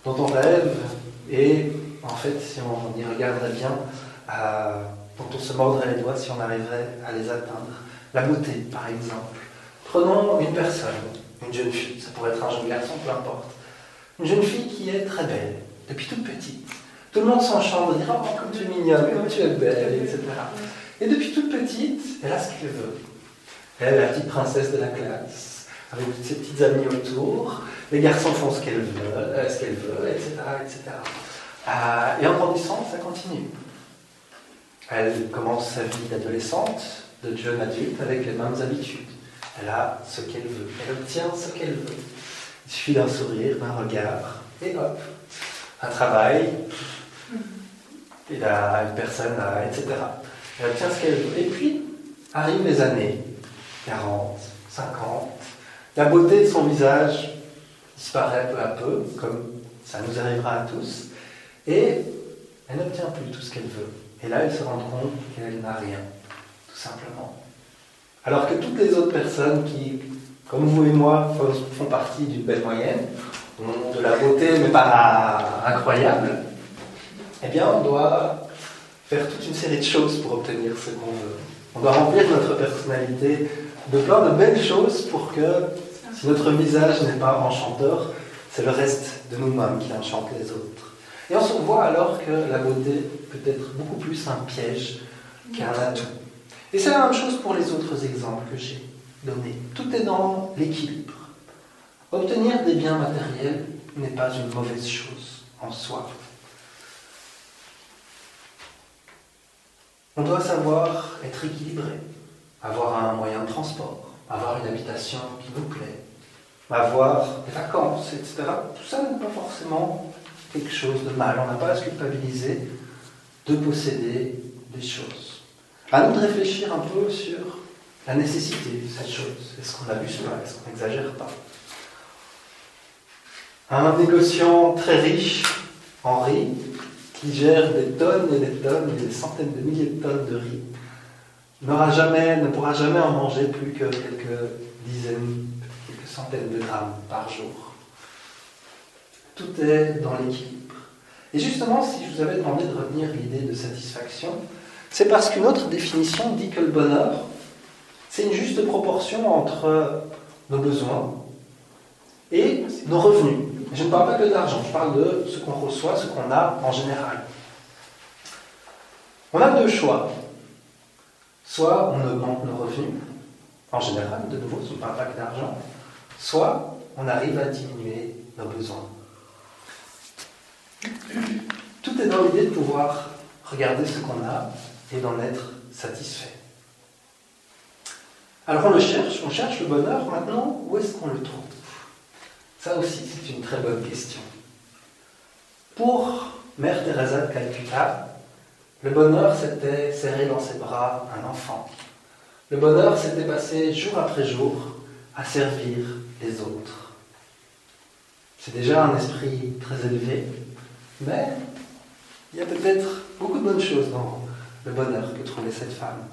dont on rêve et en fait, si on y regarderait bien, euh, dont on se mordrait les doigts si on arriverait à les atteindre. La beauté, par exemple. Prenons une personne, une jeune fille, ça pourrait être un jeune garçon, peu importe. Une jeune fille qui est très belle, depuis toute petite. Tout le monde s'enchante, dire Oh, comme tu es mignonne, comme tu es belle, etc. Et depuis toute petite, elle a ce qu'elle veut. Elle est la petite princesse de la classe, avec ses petites amies autour. Les garçons font ce qu'elles veulent, euh, ce qu'elles veulent, etc. etc. Euh, et en grandissant, ça continue. Elle commence sa vie d'adolescente, de jeune adulte, avec les mêmes habitudes. Elle a ce qu'elle veut. Elle obtient ce qu'elle veut. Il suffit d'un sourire, d'un regard, et hop, un travail, et a une personne, etc. Elle obtient ce qu'elle veut. Et puis, arrivent les années, 40, 50. La beauté de son visage disparaît peu à peu, comme ça nous arrivera à tous. Et elle n'obtient plus tout ce qu'elle veut. Et là, elle se rend compte qu'elle n'a rien, tout simplement. Alors que toutes les autres personnes qui, comme vous et moi, font partie d'une belle moyenne, ont de la beauté, mais pas incroyable, eh bien, on doit faire toute une série de choses pour obtenir ce qu'on veut. On doit remplir notre personnalité de plein de belles choses pour que, si notre visage n'est pas enchanteur, c'est le reste de nous-mêmes qui enchante les autres. Et on se voit alors que la beauté peut être beaucoup plus un piège qu'un atout. Et c'est la même chose pour les autres exemples que j'ai donnés. Tout est dans l'équilibre. Obtenir des biens matériels n'est pas une mauvaise chose en soi. On doit savoir être équilibré, avoir un moyen de transport, avoir une habitation qui nous plaît, avoir des vacances, etc. Tout ça n'est pas forcément quelque chose de mal. On n'a pas à se culpabiliser de posséder des choses. À nous de réfléchir un peu sur la nécessité de cette chose. Est-ce qu'on abuse pas? Est-ce qu'on n'exagère pas? Un négociant très riche, Henri, qui gère des tonnes et des tonnes des centaines de milliers de tonnes de riz, n'aura jamais, ne pourra jamais en manger plus que quelques dizaines, centaines de grammes par jour. Tout est dans l'équilibre. Et justement, si je vous avais demandé de retenir l'idée de satisfaction, c'est parce qu'une autre définition dit que le bonheur, c'est une juste proportion entre nos besoins et nos revenus. Je ne parle pas que d'argent, je parle de ce qu'on reçoit, ce qu'on a en général. On a deux choix. Soit on augmente nos revenus, en général, de nouveau, je ne parle pas que d'argent, soit on arrive à diminuer nos besoins. Tout est dans l'idée de pouvoir regarder ce qu'on a et d'en être satisfait. Alors on le cherche, on cherche le bonheur, maintenant, où est-ce qu'on le trouve? Ça aussi, c'est une très bonne question. Pour Mère Teresa de Calcutta, le bonheur, c'était serrer dans ses bras un enfant. Le bonheur, c'était passer jour après jour à servir les autres. C'est déjà un esprit très élevé, mais il y a peut-être beaucoup de bonnes choses dans le bonheur que trouvait cette femme.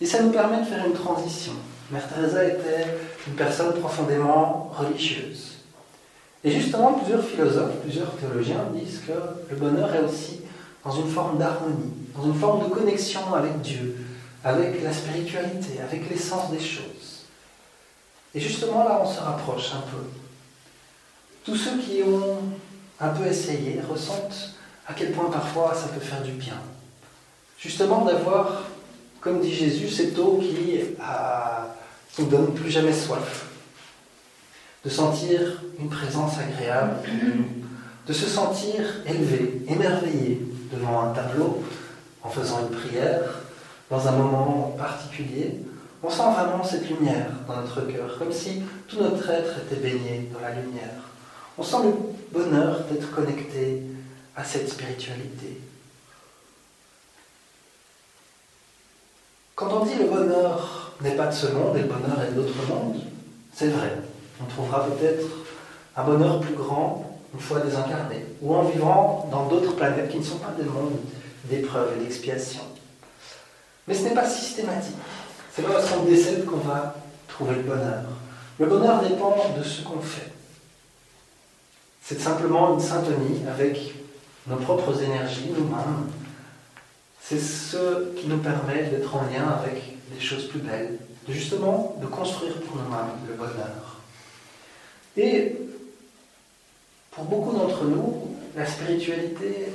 Et ça nous permet de faire une transition. Mère Teresa était une personne profondément religieuse. Et justement, plusieurs philosophes, plusieurs théologiens disent que le bonheur est aussi dans une forme d'harmonie, dans une forme de connexion avec Dieu, avec la spiritualité, avec l'essence des choses. Et justement, là, on se rapproche un peu. Tous ceux qui ont un peu essayé ressentent à quel point parfois ça peut faire du bien. Justement d'avoir, comme dit Jésus, cette eau qui ne donne plus jamais soif. De sentir une présence agréable de se sentir élevé, émerveillé devant un tableau, en faisant une prière, dans un moment particulier. On sent vraiment cette lumière dans notre cœur, comme si tout notre être était baigné dans la lumière. On sent le bonheur d'être connecté à cette spiritualité. Quand on dit le bonheur n'est pas de ce monde et le bonheur est d'autre monde, c'est vrai. On trouvera peut-être un bonheur plus grand une fois désincarné, ou en vivant dans d'autres planètes qui ne sont pas des mondes d'épreuves et d'expiation. Mais ce n'est pas systématique. C'est pas parce qu'on décède qu'on va trouver le bonheur. Le bonheur dépend de ce qu'on fait. C'est simplement une syntonie avec nos propres énergies, nous-mêmes. C'est ce qui nous permet d'être en lien avec des choses plus belles, de justement de construire pour nous-mêmes le bonheur. Et pour beaucoup d'entre nous, la spiritualité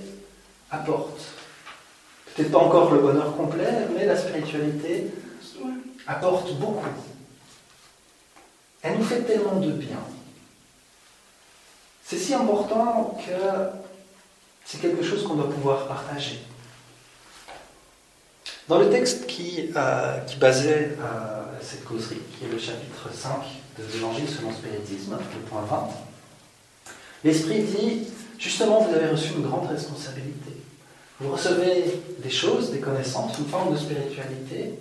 apporte. Peut-être pas encore le bonheur complet, mais la spiritualité apporte beaucoup. Elle nous fait tellement de bien. C'est si important que c'est quelque chose qu'on doit pouvoir partager. Dans le texte qui, euh, qui basait euh, cette causerie, qui est le chapitre 5 de l'Évangile selon le spiritisme, le point 20, l'Esprit dit, justement, vous avez reçu une grande responsabilité. Vous recevez des choses, des connaissances, une forme de spiritualité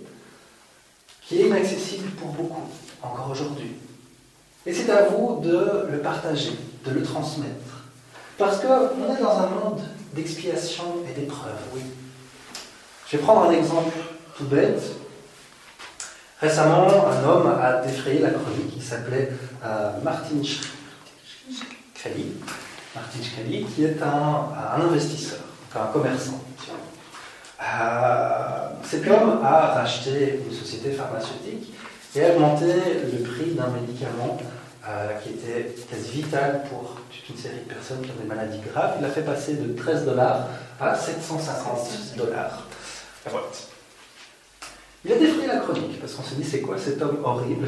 qui est inaccessible pour beaucoup, encore aujourd'hui. Et c'est à vous de le partager, de le transmettre. Parce qu'on est dans un monde d'expiation et d'épreuves, oui. Je vais prendre un exemple tout bête. Récemment, un homme a défrayé la chronique qui s'appelait euh, Martin Shkreli. Martin qui est un, investisseur, un commerçant. Euh, cet homme a racheté une société pharmaceutique et a augmenté le prix d'un médicament euh, qui était quasi vital pour toute une série de personnes qui ont des maladies graves. Il l'a fait passer de 13 dollars à 750 dollars. Il a défrayé la chronique parce qu'on s'est dit c'est quoi cet homme horrible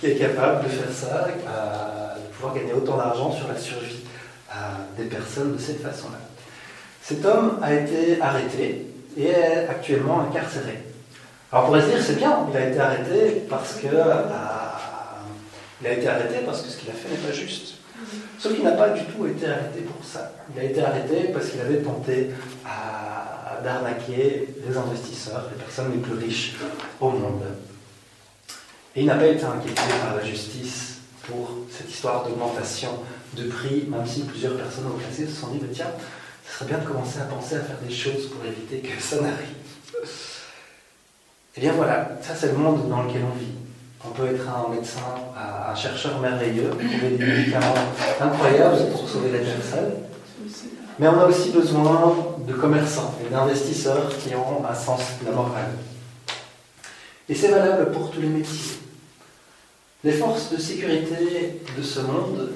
qui est capable de faire ça, euh, de pouvoir gagner autant d'argent sur la survie euh, des personnes de cette façon-là? Cet homme a été arrêté et est actuellement incarcéré. Alors on pourrait se dire c'est bien, il a été arrêté parce que euh, il a été arrêté parce que ce qu'il a fait n'est pas juste. Sauf qu'il n'a pas du tout été arrêté pour ça. Il a été arrêté parce qu'il avait tenté d'arnaquer les investisseurs, les personnes les plus riches au monde. Et il n'a pas été inquiété par la justice pour cette histoire d'augmentation de prix, même si plusieurs personnes au classé se sont dit, tiens, ce serait bien de commencer à penser à faire des choses pour éviter que ça n'arrive. Eh bien voilà, ça c'est le monde dans lequel on vit. On peut être un médecin, un chercheur merveilleux, trouver des médicaments incroyables pour sauver la personne. Mais on a aussi besoin de commerçants et d'investisseurs qui ont un sens de la morale. Et c'est valable pour tous les métiers. Les forces de sécurité de ce monde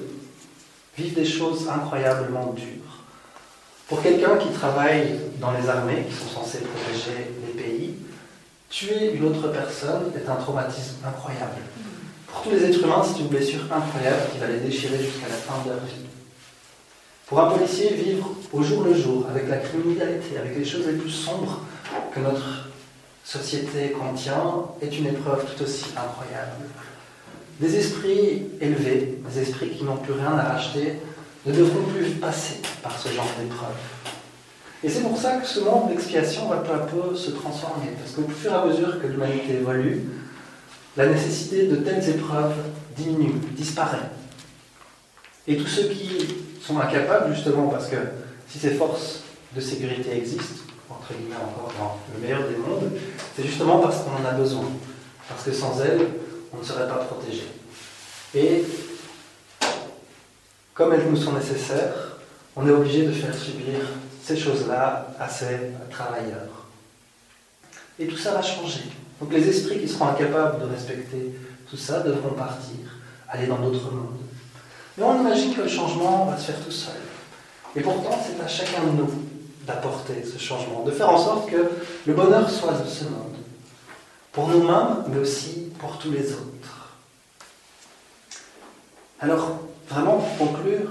vivent des choses incroyablement dures. Pour quelqu'un qui travaille dans les armées, qui sont censées protéger les pays, tuer une autre personne est un traumatisme incroyable. Pour tous les êtres humains, c'est une blessure incroyable qui va les déchirer jusqu'à la fin de leur vie. Pour un policier, vivre au jour le jour avec la criminalité, avec les choses les plus sombres que notre société contient, est une épreuve tout aussi incroyable. Des esprits élevés, des esprits qui n'ont plus rien à racheter, ne devront plus passer par ce genre d'épreuve. Et c'est pour ça que ce monde d'expiation va peu à peu se transformer, parce qu'au fur et à mesure que l'humanité évolue, la nécessité de telles épreuves diminue, disparaît. Et tous ceux qui sont incapables, justement, parce que si ces forces de sécurité existent, entre guillemets encore dans le meilleur des mondes, c'est justement parce qu'on en a besoin. Parce que sans elles, on ne serait pas protégé. Et comme elles nous sont nécessaires, on est obligé de faire subir ces choses-là à ces travailleurs. Et tout ça va changer. Donc les esprits qui seront incapables de respecter tout ça devront partir, aller dans d'autres mondes. Mais on imagine que le changement va se faire tout seul. Et pourtant, c'est à chacun de nous d'apporter ce changement, de faire en sorte que le bonheur soit de ce monde. Pour nous-mêmes, mais aussi pour tous les autres. Alors, vraiment, pour conclure,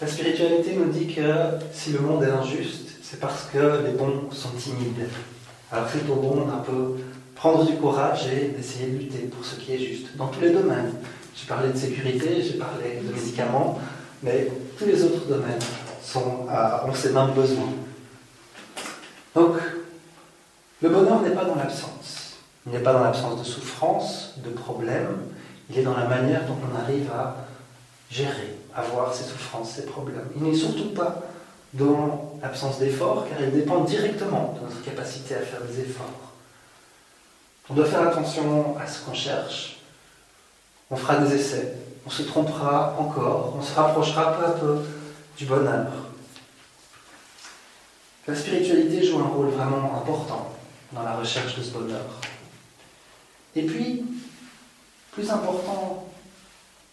la spiritualité nous dit que si le monde est injuste, c'est parce que les bons sont timides. Alors c'est au bon un peu prendre du courage et d'essayer de lutter pour ce qui est juste, dans tous les domaines. J'ai parlé de sécurité, j'ai parlé de médicaments, mais tous les autres domaines sont, ont ces mêmes besoins. Donc, le bonheur n'est pas dans l'absence. Il n'est pas dans l'absence de souffrance, de problèmes. Il est dans la manière dont on arrive à gérer, avoir ses souffrances, ses problèmes. Il n'est surtout pas dans l'absence d'effort, car il dépend directement de notre capacité à faire des efforts. On doit faire attention à ce qu'on cherche. On fera des essais, on se trompera encore, on se rapprochera peu à peu du bonheur. La spiritualité joue un rôle vraiment important dans la recherche de ce bonheur. Et puis, plus important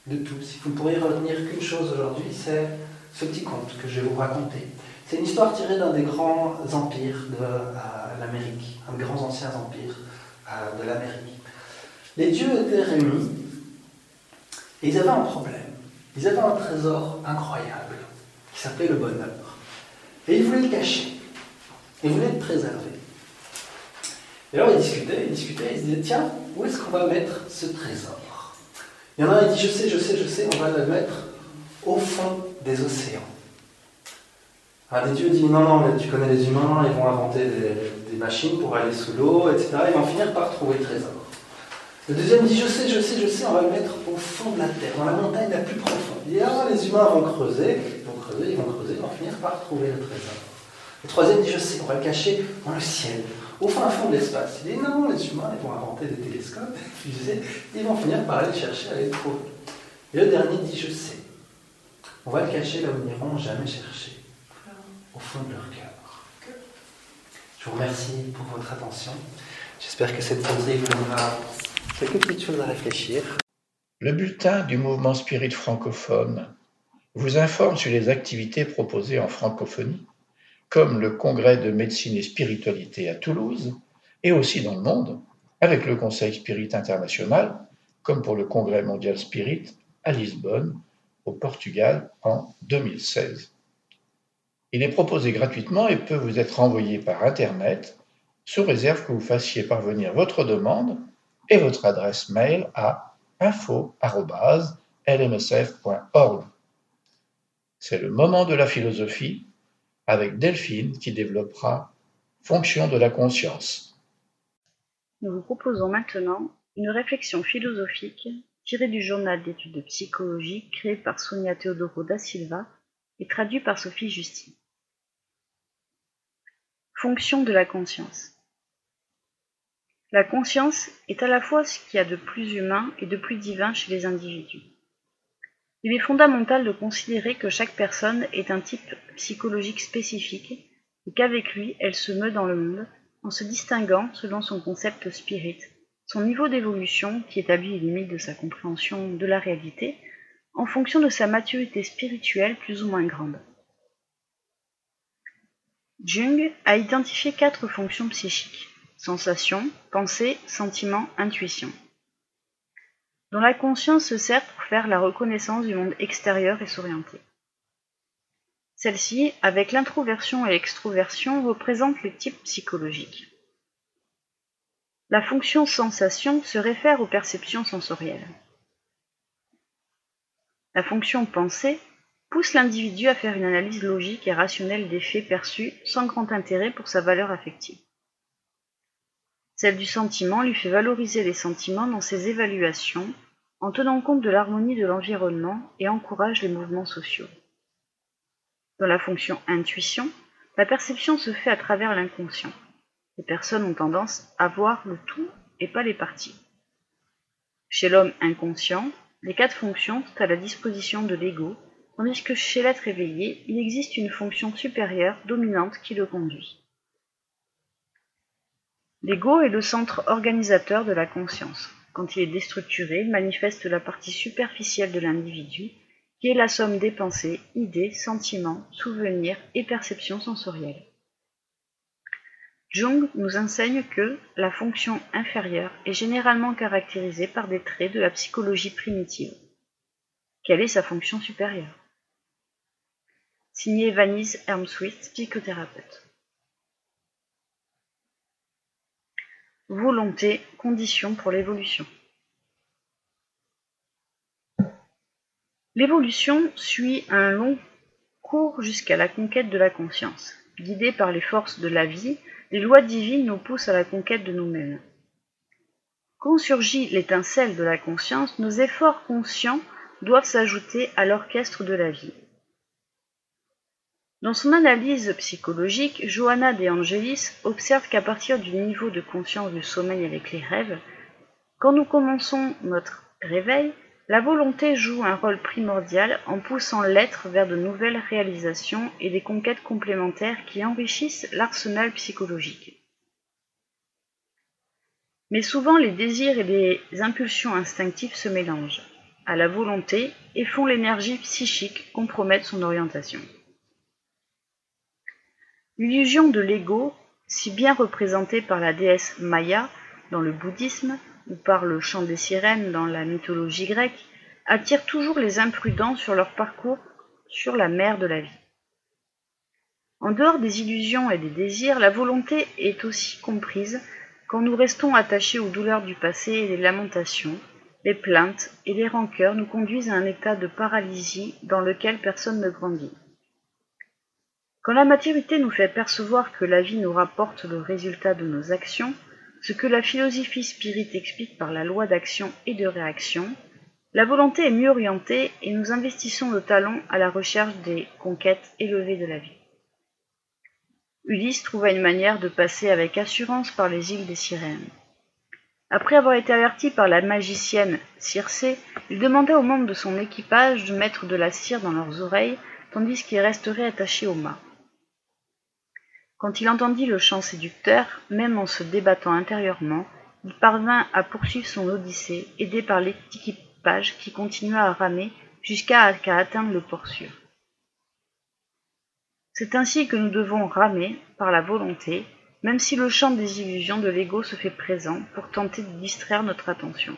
de tout, si vous ne pourriez retenir qu'une chose aujourd'hui, c'est ce petit conte que je vais vous raconter. C'est une histoire tirée d'un des grands empires de l'Amérique, un des grands anciens empires de l'Amérique. Les dieux étaient réunis et ils avaient un problème. Ils avaient un trésor incroyable qui s'appelait le bonheur. Et ils voulaient le cacher. Ils voulaient le préserver. Et alors ils discutaient, ils discutaient, ils se disaient tiens, où est-ce qu'on va mettre ce trésor? Il y en a un qui dit je sais, je sais, je sais, on va le mettre au fond des océans. Un des dieux dit non, non, mais tu connais les humains, ils vont inventer des, machines pour aller sous l'eau, etc. Ils vont finir par trouver le trésor. Le deuxième dit je sais, je sais, je sais, on va le mettre au fond de la terre, dans la montagne la plus profonde. Dit ah, les humains vont creuser, ils vont creuser, ils vont creuser, ils vont finir par trouver le trésor. Le troisième dit je sais, on va le cacher dans le ciel, au fin fond de l'espace. Il dit non, les humains, ils vont inventer des télescopes, des fusées, ils vont finir par aller chercher à les trouver. Et le dernier dit je sais, on va le cacher là où ils n'iront jamais chercher, au fond de leur cœur. Je vous remercie pour votre attention. J'espère que cette série vous donnera quelques petites choses à réfléchir. Le bulletin du mouvement Spirit francophone vous informe sur les activités proposées en francophonie, comme le congrès de médecine et spiritualité à Toulouse, et aussi dans le monde, avec le Conseil Spirit international, comme pour le congrès mondial Spirit à Lisbonne, au Portugal, en 2016. Il est proposé gratuitement et peut vous être envoyé par Internet, sous réserve que vous fassiez parvenir votre demande et votre adresse mail à info.lmsf.org. C'est le moment de la philosophie avec Delphine qui développera Fonction de la conscience. Nous vous proposons maintenant une réflexion philosophique tirée du journal d'études de psychologie créé par Sonia Teodoro da Silva et traduit par Sophie Justine. Fonction de la conscience. La conscience est à la fois ce qu'il y a de plus humain et de plus divin chez les individus. Il est fondamental de considérer que chaque personne est un type psychologique spécifique et qu'avec lui, elle se meut dans le monde en se distinguant selon son concept spirit, son niveau d'évolution qui établit les limites de sa compréhension de la réalité en fonction de sa maturité spirituelle plus ou moins grande. Jung a identifié quatre fonctions psychiques sensation, pensée, sentiment, intuition dont la conscience se sert pour faire la reconnaissance du monde extérieur et s'orienter. Celle-ci, avec l'introversion et l'extroversion, représente les types psychologiques. La fonction sensation se réfère aux perceptions sensorielles. La fonction pensée pousse l'individu à faire une analyse logique et rationnelle des faits perçus sans grand intérêt pour sa valeur affective. Celle du sentiment lui fait valoriser les sentiments dans ses évaluations en tenant compte de l'harmonie de l'environnement et encourage les mouvements sociaux. Dans la fonction intuition, la perception se fait à travers l'inconscient. Les personnes ont tendance à voir le tout et pas les parties. Chez l'homme inconscient, les quatre fonctions sont à la disposition de l'ego, tandis que chez l'être éveillé, il existe une fonction supérieure dominante qui le conduit. L'ego est le centre organisateur de la conscience. Quand il est déstructuré, il manifeste la partie superficielle de l'individu, qui est la somme des pensées, idées, sentiments, souvenirs et perceptions sensorielles. Jung nous enseigne que la fonction inférieure est généralement caractérisée par des traits de la psychologie primitive. Quelle est sa fonction supérieure? Signé Vanise Hermswit, psychothérapeute. Volonté, condition pour l'évolution. L'évolution suit un long cours jusqu'à la conquête de la conscience. Guidés par les forces de la vie, les lois divines nous poussent à la conquête de nous-mêmes. Quand surgit l'étincelle de la conscience, nos efforts conscients doivent s'ajouter à l'orchestre de la vie. Dans son analyse psychologique, Johanna De Angelis observe qu'à partir du niveau de conscience du sommeil avec les rêves, quand nous commençons notre réveil, la volonté joue un rôle primordial en poussant l'être vers de nouvelles réalisations et des conquêtes complémentaires qui enrichissent l'arsenal psychologique. Mais souvent les désirs et les impulsions instinctives se mélangent à la volonté et font l'énergie psychique compromettre son orientation. L'illusion de l'ego, si bien représentée par la déesse Maya dans le bouddhisme ou par le chant des sirènes dans la mythologie grecque, attire toujours les imprudents sur leur parcours sur la mer de la vie. En dehors des illusions et des désirs, la volonté est aussi comprise quand nous restons attachés aux douleurs du passé et les lamentations, les plaintes et les rancœurs nous conduisent à un état de paralysie dans lequel personne ne grandit. Quand la maturité nous fait percevoir que la vie nous rapporte le résultat de nos actions, ce que la philosophie spirit explique par la loi d'action et de réaction, la volonté est mieux orientée et nous investissons nos talents à la recherche des conquêtes élevées de la vie. Ulysse trouva une manière de passer avec assurance par les îles des sirènes. Après avoir été averti par la magicienne Circé, il demanda aux membres de son équipage de mettre de la cire dans leurs oreilles, tandis qu'ils resteraient attachés au mât. Quand il entendit le chant séducteur, même en se débattant intérieurement, il parvint à poursuivre son odyssée, aidé par l'équipage qui continua à ramer jusqu'à atteindre le port sûr. C'est ainsi que nous devons ramer par la volonté, même si le champ des illusions de l'ego se fait présent pour tenter de distraire notre attention.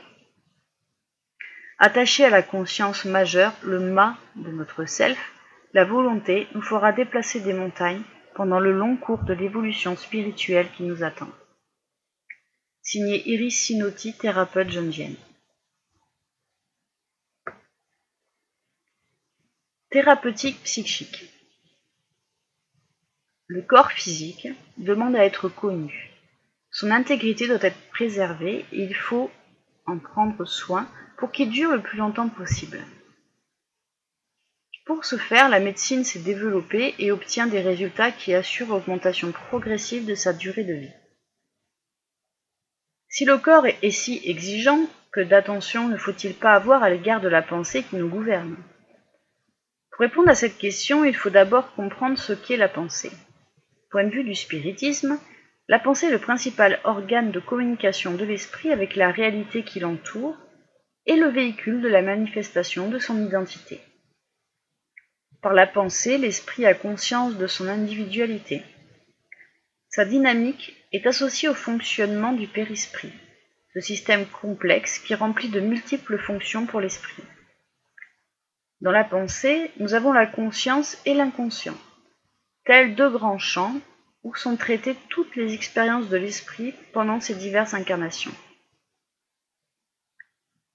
Attaché à la conscience majeure, le mât de notre self, la volonté nous fera déplacer des montagnes pendant le long cours de l'évolution spirituelle qui nous attend. Signé Iris Sinotti, thérapeute Jungienne. Thérapeutique psychique. Le corps physique demande à être connu. Son intégrité doit être préservée et il faut en prendre soin pour qu'il dure le plus longtemps possible. Pour ce faire, la médecine s'est développée et obtient des résultats qui assurent l'augmentation progressive de sa durée de vie. Si le corps est si exigeant, que d'attention ne faut-il pas avoir à l'égard de la pensée qui nous gouverne? Pour répondre à cette question, il faut d'abord comprendre ce qu'est la pensée point de vue du spiritisme, la pensée est le principal organe de communication de l'esprit avec la réalité qui l'entoure et le véhicule de la manifestation de son identité. Par la pensée, l'esprit a conscience de son individualité. Sa dynamique est associée au fonctionnement du périsprit, ce système complexe qui remplit de multiples fonctions pour l'esprit. Dans la pensée, nous avons la conscience et l'inconscient tels deux grands champs où sont traitées toutes les expériences de l'esprit pendant ses diverses incarnations.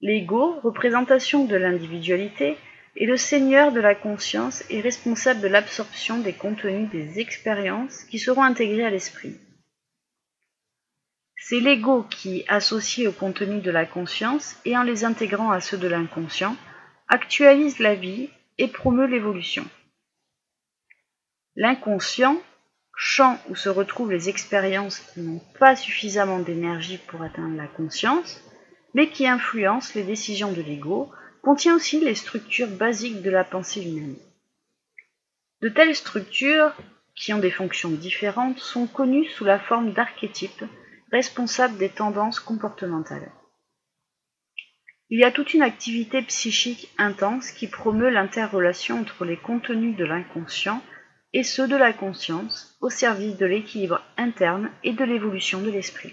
L'ego, représentation de l'individualité, est le seigneur de la conscience et responsable de l'absorption des contenus des expériences qui seront intégrées à l'esprit. C'est l'ego qui, associé aux contenus de la conscience et en les intégrant à ceux de l'inconscient, actualise la vie et promeut l'évolution. L'inconscient, champ où se retrouvent les expériences qui n'ont pas suffisamment d'énergie pour atteindre la conscience, mais qui influencent les décisions de l'ego, contient aussi les structures basiques de la pensée humaine. De telles structures, qui ont des fonctions différentes, sont connues sous la forme d'archétypes responsables des tendances comportementales. Il y a toute une activité psychique intense qui promeut l'interrelation entre les contenus de l'inconscient et ceux de la conscience au service de l'équilibre interne et de l'évolution de l'esprit.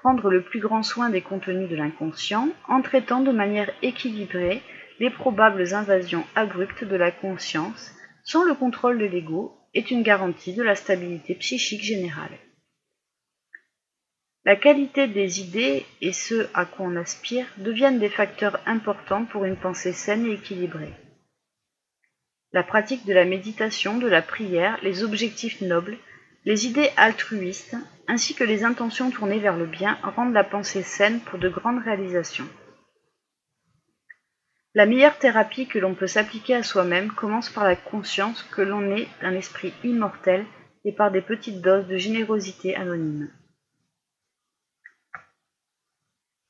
Prendre le plus grand soin des contenus de l'inconscient en traitant de manière équilibrée les probables invasions abruptes de la conscience sans le contrôle de l'ego est une garantie de la stabilité psychique générale. La qualité des idées et ce à quoi on aspire deviennent des facteurs importants pour une pensée saine et équilibrée. La pratique de la méditation, de la prière, les objectifs nobles, les idées altruistes, ainsi que les intentions tournées vers le bien rendent la pensée saine pour de grandes réalisations. La meilleure thérapie que l'on peut s'appliquer à soi-même commence par la conscience que l'on est un esprit immortel et par des petites doses de générosité anonyme.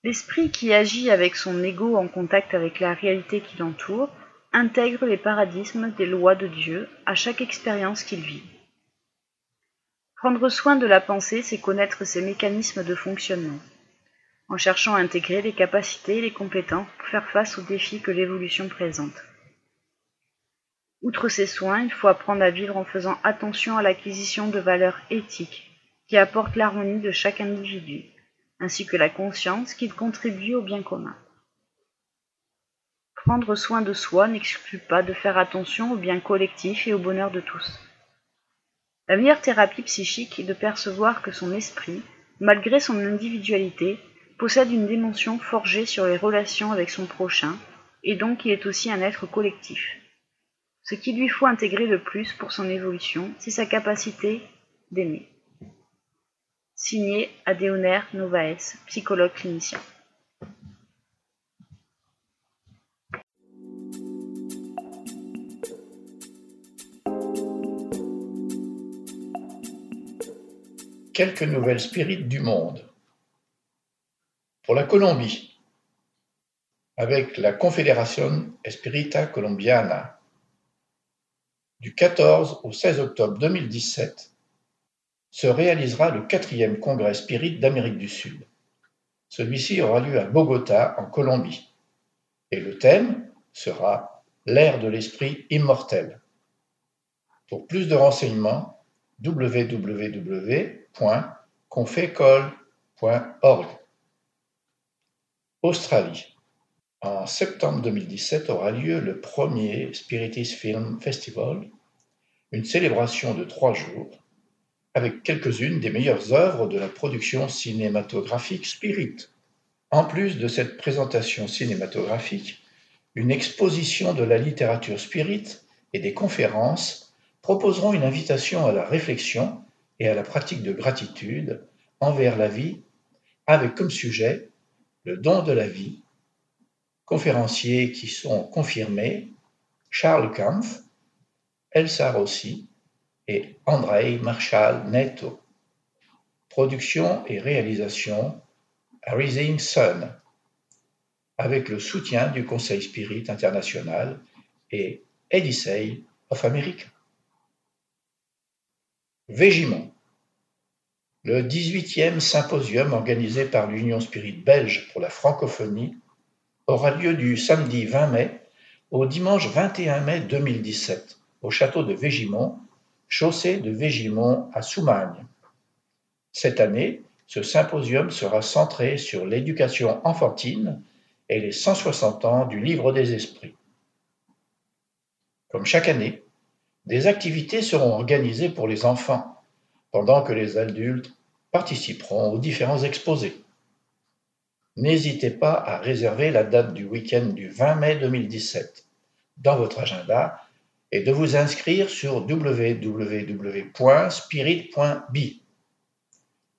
L'esprit qui agit avec son ego en contact avec la réalité qui l'entoure intègre les paradigmes des lois de Dieu à chaque expérience qu'il vit. Prendre soin de la pensée, c'est connaître ses mécanismes de fonctionnement, en cherchant à intégrer les capacités et les compétences pour faire face aux défis que l'évolution présente. Outre ces soins, il faut apprendre à vivre en faisant attention à l'acquisition de valeurs éthiques qui apportent l'harmonie de chaque individu, ainsi que la conscience qu'il contribue au bien commun. Prendre soin de soi n'exclut pas de faire attention au bien collectif et au bonheur de tous. La meilleure thérapie psychique est de percevoir que son esprit, malgré son individualité, possède une dimension forgée sur les relations avec son prochain, et donc il est aussi un être collectif. Ce qu'il lui faut intégrer le plus pour son évolution, c'est sa capacité d'aimer. Signé Adéoner Novaes, psychologue clinicien. Quelques nouvelles spirites du monde. Pour la Colombie, avec la Confédération Espirita Colombiana, du 14 au 16 octobre 2017, se réalisera le quatrième congrès spirit d'Amérique du Sud. Celui-ci aura lieu à Bogota, en Colombie. Et le thème sera l'ère de l'esprit immortel. Pour plus de renseignements, www.confécole.org. Australie. En septembre 2017 aura lieu le premier Spiritist Film Festival, une célébration de trois jours avec quelques-unes des meilleures œuvres de la production cinématographique Spirit. En plus de cette présentation cinématographique, une exposition de la littérature spirit et des conférences proposeront une invitation à la réflexion et à la pratique de gratitude envers la vie, avec comme sujet le don de la vie. Conférenciers qui sont confirmés Charles Kampf, Elsa Rossi, et Andrei Marshall Neto. Production et réalisation Rising Sun, avec le soutien du Conseil Spirit International et Edisei of America. Végimont. Le 18e symposium organisé par l'Union Spirit belge pour la francophonie aura lieu du samedi 20 mai au dimanche 21 mai 2017 au château de Végimont chaussée de Végimont à Soumagne. Cette année, ce symposium sera centré sur l'éducation enfantine et les 160 ans du Livre des Esprits. Comme chaque année, des activités seront organisées pour les enfants, pendant que les adultes participeront aux différents exposés. N'hésitez pas à réserver la date du week-end du 20 mai 2017 dans votre agenda et de vous inscrire sur www.spirit.bi.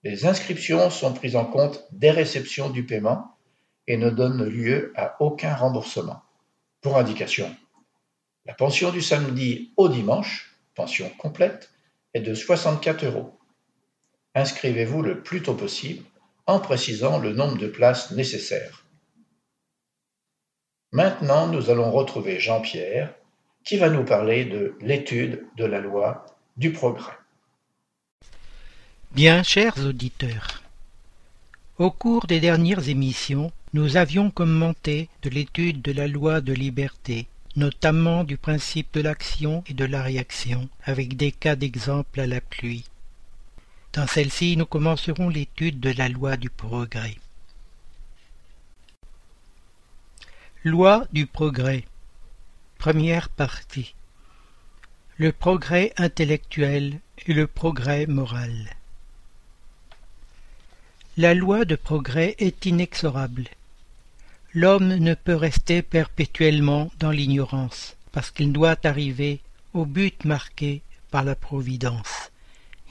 Les inscriptions sont prises en compte dès réception du paiement et ne donnent lieu à aucun remboursement. Pour indication, la pension du samedi au dimanche, pension complète, est de 64 euros. Inscrivez-vous le plus tôt possible en précisant le nombre de places nécessaires. Maintenant, nous allons retrouver Jean-Pierre qui va nous parler de l'étude de la loi du progrès. Bien, chers auditeurs, au cours des dernières émissions, nous avions commenté de l'étude de la loi de liberté, notamment du principe de l'action et de la réaction, avec des cas d'exemple à la pluie. Dans celle-ci, nous commencerons l'étude de la loi du progrès. Loi du progrès. Première partie. Le progrès intellectuel et le progrès moral. La loi de progrès est inexorable. L'homme ne peut rester perpétuellement dans l'ignorance, parce qu'il doit arriver au but marqué par la Providence.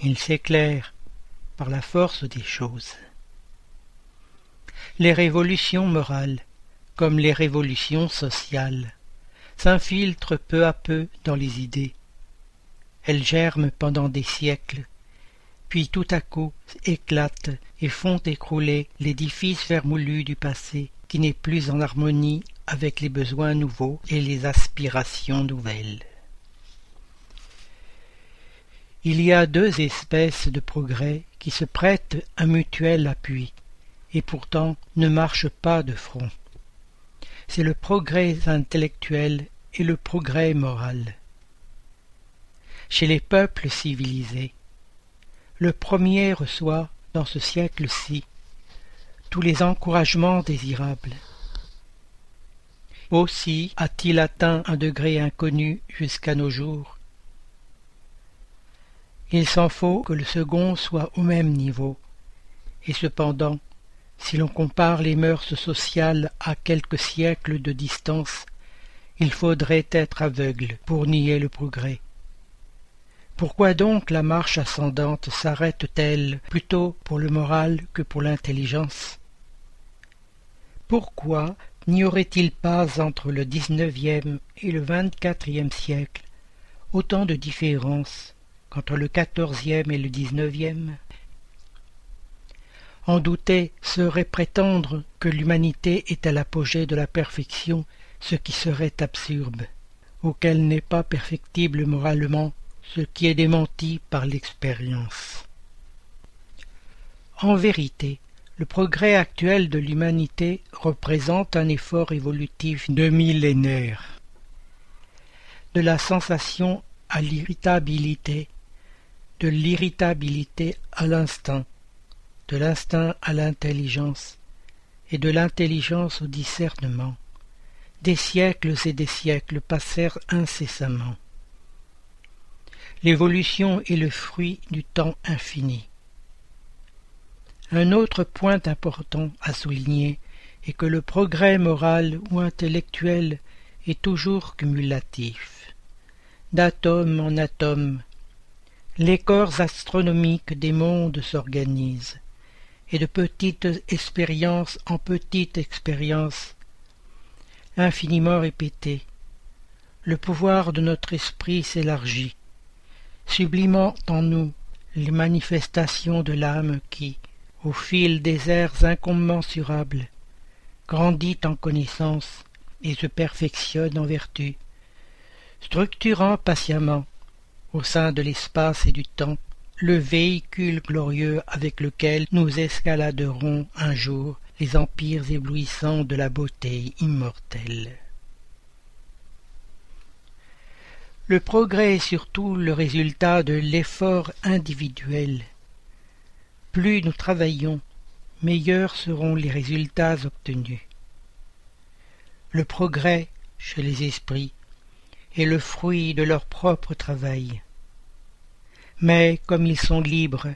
Il s'éclaire par la force des choses. Les révolutions morales comme les révolutions sociales, s'infiltrent peu à peu dans les idées. Elles germent pendant des siècles, puis tout à coup éclatent et font écrouler l'édifice vermoulu du passé qui n'est plus en harmonie avec les besoins nouveaux et les aspirations nouvelles. Il y a deux espèces de progrès qui se prêtent un mutuel appui, et pourtant ne marchent pas de front. C'est le progrès intellectuel et le progrès moral. Chez les peuples civilisés, le premier reçoit, dans ce siècle-ci, tous les encouragements désirables. Aussi a-t-il atteint un degré inconnu jusqu'à nos jours, il s'en faut que le second soit au même niveau. Et cependant, si l'on compare les mœurs sociales à quelques siècles de distance, il faudrait être aveugle pour nier le progrès. Pourquoi donc la marche ascendante s'arrête-t-elle plutôt pour le moral que pour l'intelligence? Pourquoi n'y aurait-il pas entre le dix-neuvième et le vingt-quatrième siècle autant de différences qu'entre le quatorzième et le dix-neuvième? En douter serait prétendre que l'humanité est à l'apogée de la perfection, ce qui serait absurde, auquel n'est pas perfectible moralement ce qui est démenti par l'expérience. En vérité, le progrès actuel de l'humanité représente un effort évolutif de millénaires. De la sensation à l'irritabilité, de l'irritabilité à l'instinct, de l'instinct à l'intelligence, et de l'intelligence au discernement. Des siècles et des siècles passèrent incessamment. L'évolution est le fruit du temps infini. Un autre point important à souligner est que le progrès moral ou intellectuel est toujours cumulatif. D'atome en atome, les corps astronomiques des mondes s'organisent, et de petite expérience en petite expérience, infiniment répétée, le pouvoir de notre esprit s'élargit, sublimant en nous les manifestations de l'âme qui, au fil des airs incommensurables, grandit en connaissance et se perfectionne en vertu, structurant patiemment au sein de l'espace et du temps, le véhicule glorieux avec lequel nous escaladerons un jour les empires éblouissants de la beauté immortelle. Le progrès est surtout le résultat de l'effort individuel. Plus nous travaillons, meilleurs seront les résultats obtenus. Le progrès chez les esprits est le fruit de leur propre travail. Mais comme ils sont libres,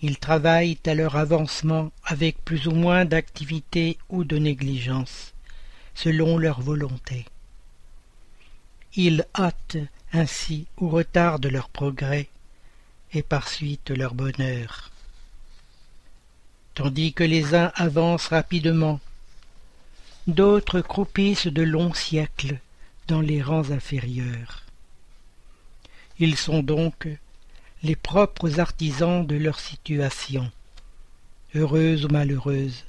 ils travaillent à leur avancement avec plus ou moins d'activité ou de négligence, selon leur volonté. Ils hâtent ainsi ou retardent leur progrès et par suite leur bonheur. Tandis que les uns avancent rapidement, d'autres croupissent de longs siècles dans les rangs inférieurs. Ils sont donc les propres artisans de leur situation, heureuse ou malheureuse,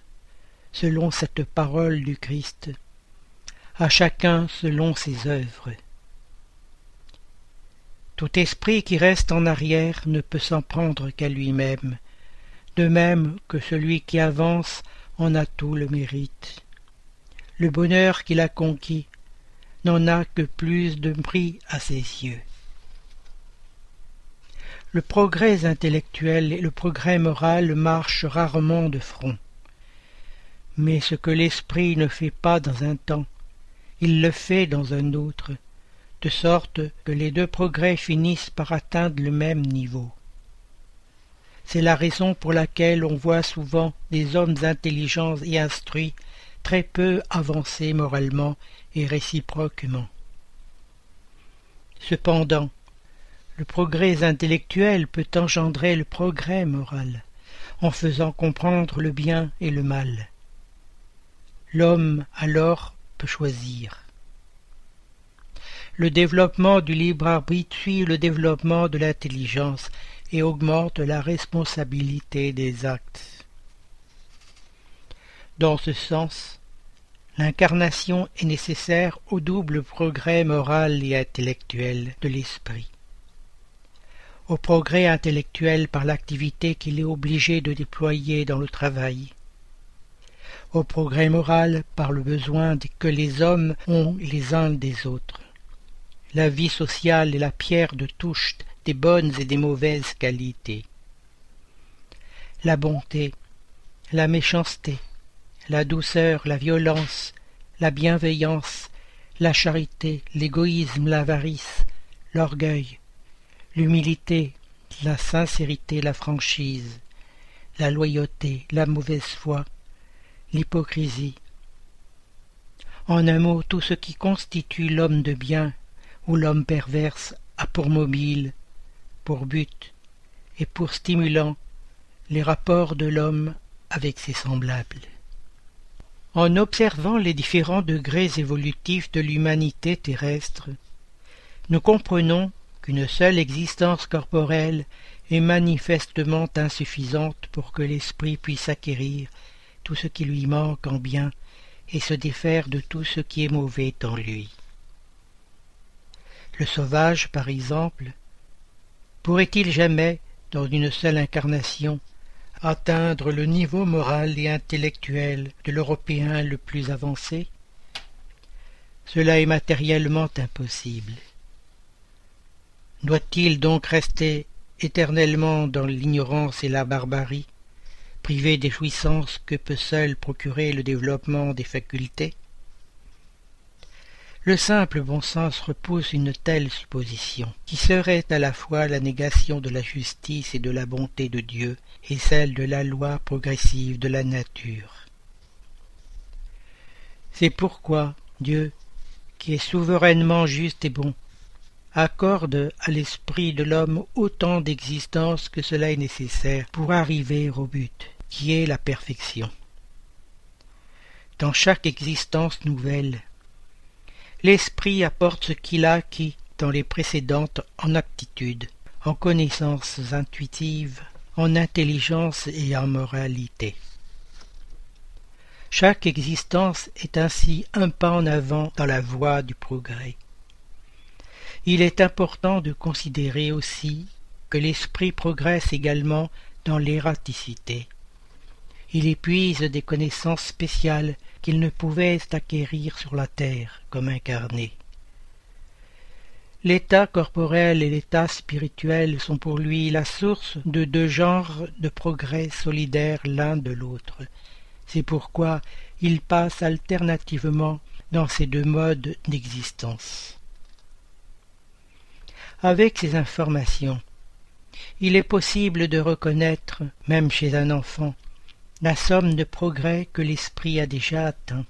selon cette parole du Christ, à chacun selon ses œuvres. Tout esprit qui reste en arrière ne peut s'en prendre qu'à lui-même, de même que celui qui avance en a tout le mérite. Le bonheur qu'il a conquis n'en a que plus de prix à ses yeux. Le progrès intellectuel et le progrès moral marchent rarement de front. Mais ce que l'esprit ne fait pas dans un temps, il le fait dans un autre, de sorte que les deux progrès finissent par atteindre le même niveau. C'est la raison pour laquelle on voit souvent des hommes intelligents et instruits très peu avancés moralement et réciproquement. Cependant, le progrès intellectuel peut engendrer le progrès moral, en faisant comprendre le bien et le mal. l'homme alors peut choisir. Le développement du libre arbitre suit le développement de l'intelligence et augmente la responsabilité des actes. Dans ce sens, l'incarnation est nécessaire au double progrès moral et intellectuel de l'esprit. Au progrès intellectuel par l'activité qu'il est obligé de déployer dans le travail, au progrès moral par le besoin que les hommes ont les uns des autres. La vie sociale est la pierre de touche bonnes et des mauvaises qualités. La bonté, la méchanceté, la douceur, la violence, la bienveillance, la charité, l'égoïsme, l'avarice, l'orgueil, l'humilité, la sincérité, la franchise, la loyauté, la mauvaise foi, l'hypocrisie. En un mot, tout ce qui constitue l'homme de bien ou l'homme perverse a pour mobile, pour but et pour stimulant les rapports de l'homme avec ses semblables. En observant les différents degrés évolutifs de l'humanité terrestre, nous comprenons qu'une seule existence corporelle est manifestement insuffisante pour que l'esprit puisse acquérir tout ce qui lui manque en bien et se défaire de tout ce qui est mauvais en lui. Le sauvage, par exemple, pourrait-il jamais, dans une seule incarnation, atteindre le niveau moral et intellectuel de l'Européen le plus avancé? Cela est matériellement impossible. Doit-il donc rester éternellement dans l'ignorance et la barbarie, privé des jouissances que peut seul procurer le développement des facultés? Le simple bon sens repousse une telle supposition, qui serait à la fois la négation de la justice et de la bonté de Dieu, et celle de la loi progressive de la nature. C'est pourquoi Dieu, qui est souverainement juste et bon, accorde à l'esprit de l'homme autant d'existence que cela est nécessaire pour arriver au but, qui est la perfection. Dans chaque existence nouvelle, L'esprit apporte ce qu'il a acquis dans les précédentes en aptitude, en connaissances intuitives, en intelligence et en moralité. Chaque existence est ainsi un pas en avant dans la voie du progrès. Il est important de considérer aussi que l'esprit progresse également dans l'ératicité. Il épuise des connaissances spéciales qu'il ne pouvait acquérir sur la terre comme incarné. L'état corporel et l'état spirituel sont pour lui la source de deux genres de progrès solidaires l'un de l'autre. C'est pourquoi il passe alternativement dans ces deux modes d'existence. Avec ces informations, il est possible de reconnaître, même chez un enfant, la somme de progrès que l'esprit a déjà atteint.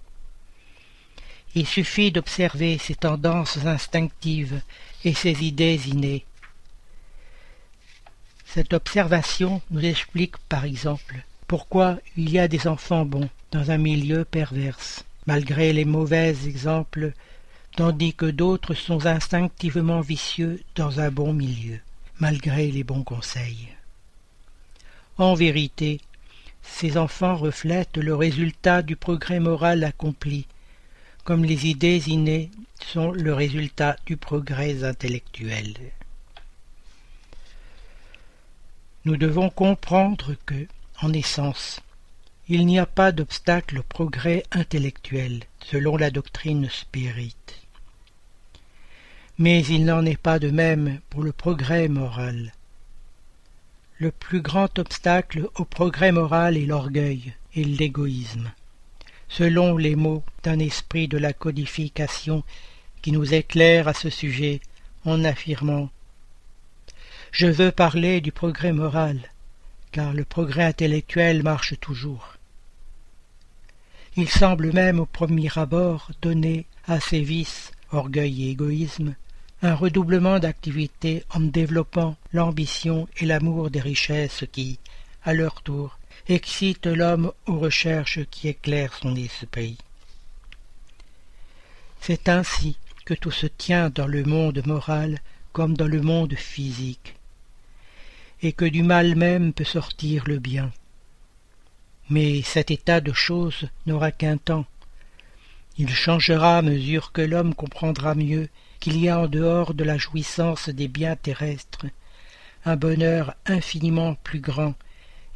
Il suffit d'observer ses tendances instinctives et ses idées innées. Cette observation nous explique, par exemple, pourquoi il y a des enfants bons dans un milieu perverse, malgré les mauvais exemples, tandis que d'autres sont instinctivement vicieux dans un bon milieu, malgré les bons conseils. En vérité, ces enfants reflètent le résultat du progrès moral accompli, comme les idées innées sont le résultat du progrès intellectuel. Nous devons comprendre que, en essence, il n'y a pas d'obstacle au progrès intellectuel, selon la doctrine spirite. Mais il n'en est pas de même pour le progrès moral. Le plus grand obstacle au progrès moral est l'orgueil et l'égoïsme, selon les mots d'un esprit de la codification qui nous éclaire à ce sujet en affirmant Je veux parler du progrès moral, car le progrès intellectuel marche toujours. Il semble même au premier abord donner à ces vices, orgueil et égoïsme, un redoublement d'activité en développant l'ambition et l'amour des richesses qui, à leur tour, excitent l'homme aux recherches qui éclairent son esprit. C'est ainsi que tout se tient dans le monde moral comme dans le monde physique, et que du mal même peut sortir le bien. Mais cet état de choses n'aura qu'un temps. Il changera à mesure que l'homme comprendra mieux qu'il y a en dehors de la jouissance des biens terrestres un bonheur infiniment plus grand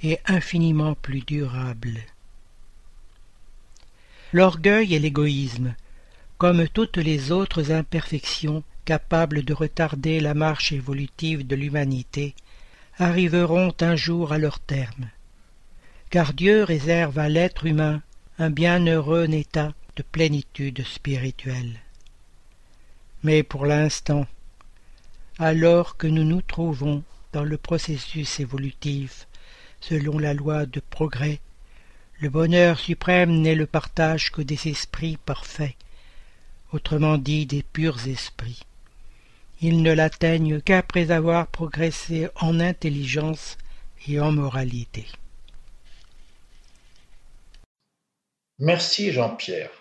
et infiniment plus durable. L'orgueil et l'égoïsme, comme toutes les autres imperfections capables de retarder la marche évolutive de l'humanité, arriveront un jour à leur terme. Car Dieu réserve à l'être humain un bienheureux état de plénitude spirituelle. Mais pour l'instant, alors que nous nous trouvons dans le processus évolutif, selon la loi de progrès, le bonheur suprême n'est le partage que des esprits parfaits, autrement dit des purs esprits. Ils ne l'atteignent qu'après avoir progressé en intelligence et en moralité. Merci Jean-Pierre.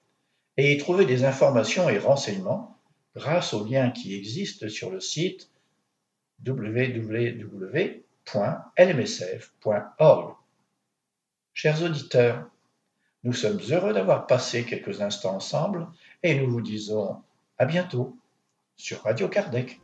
et trouver des informations et renseignements grâce aux liens qui existent sur le site www.lmsf.org. Chers auditeurs, nous sommes heureux d'avoir passé quelques instants ensemble et nous vous disons à bientôt sur Radio Kardec.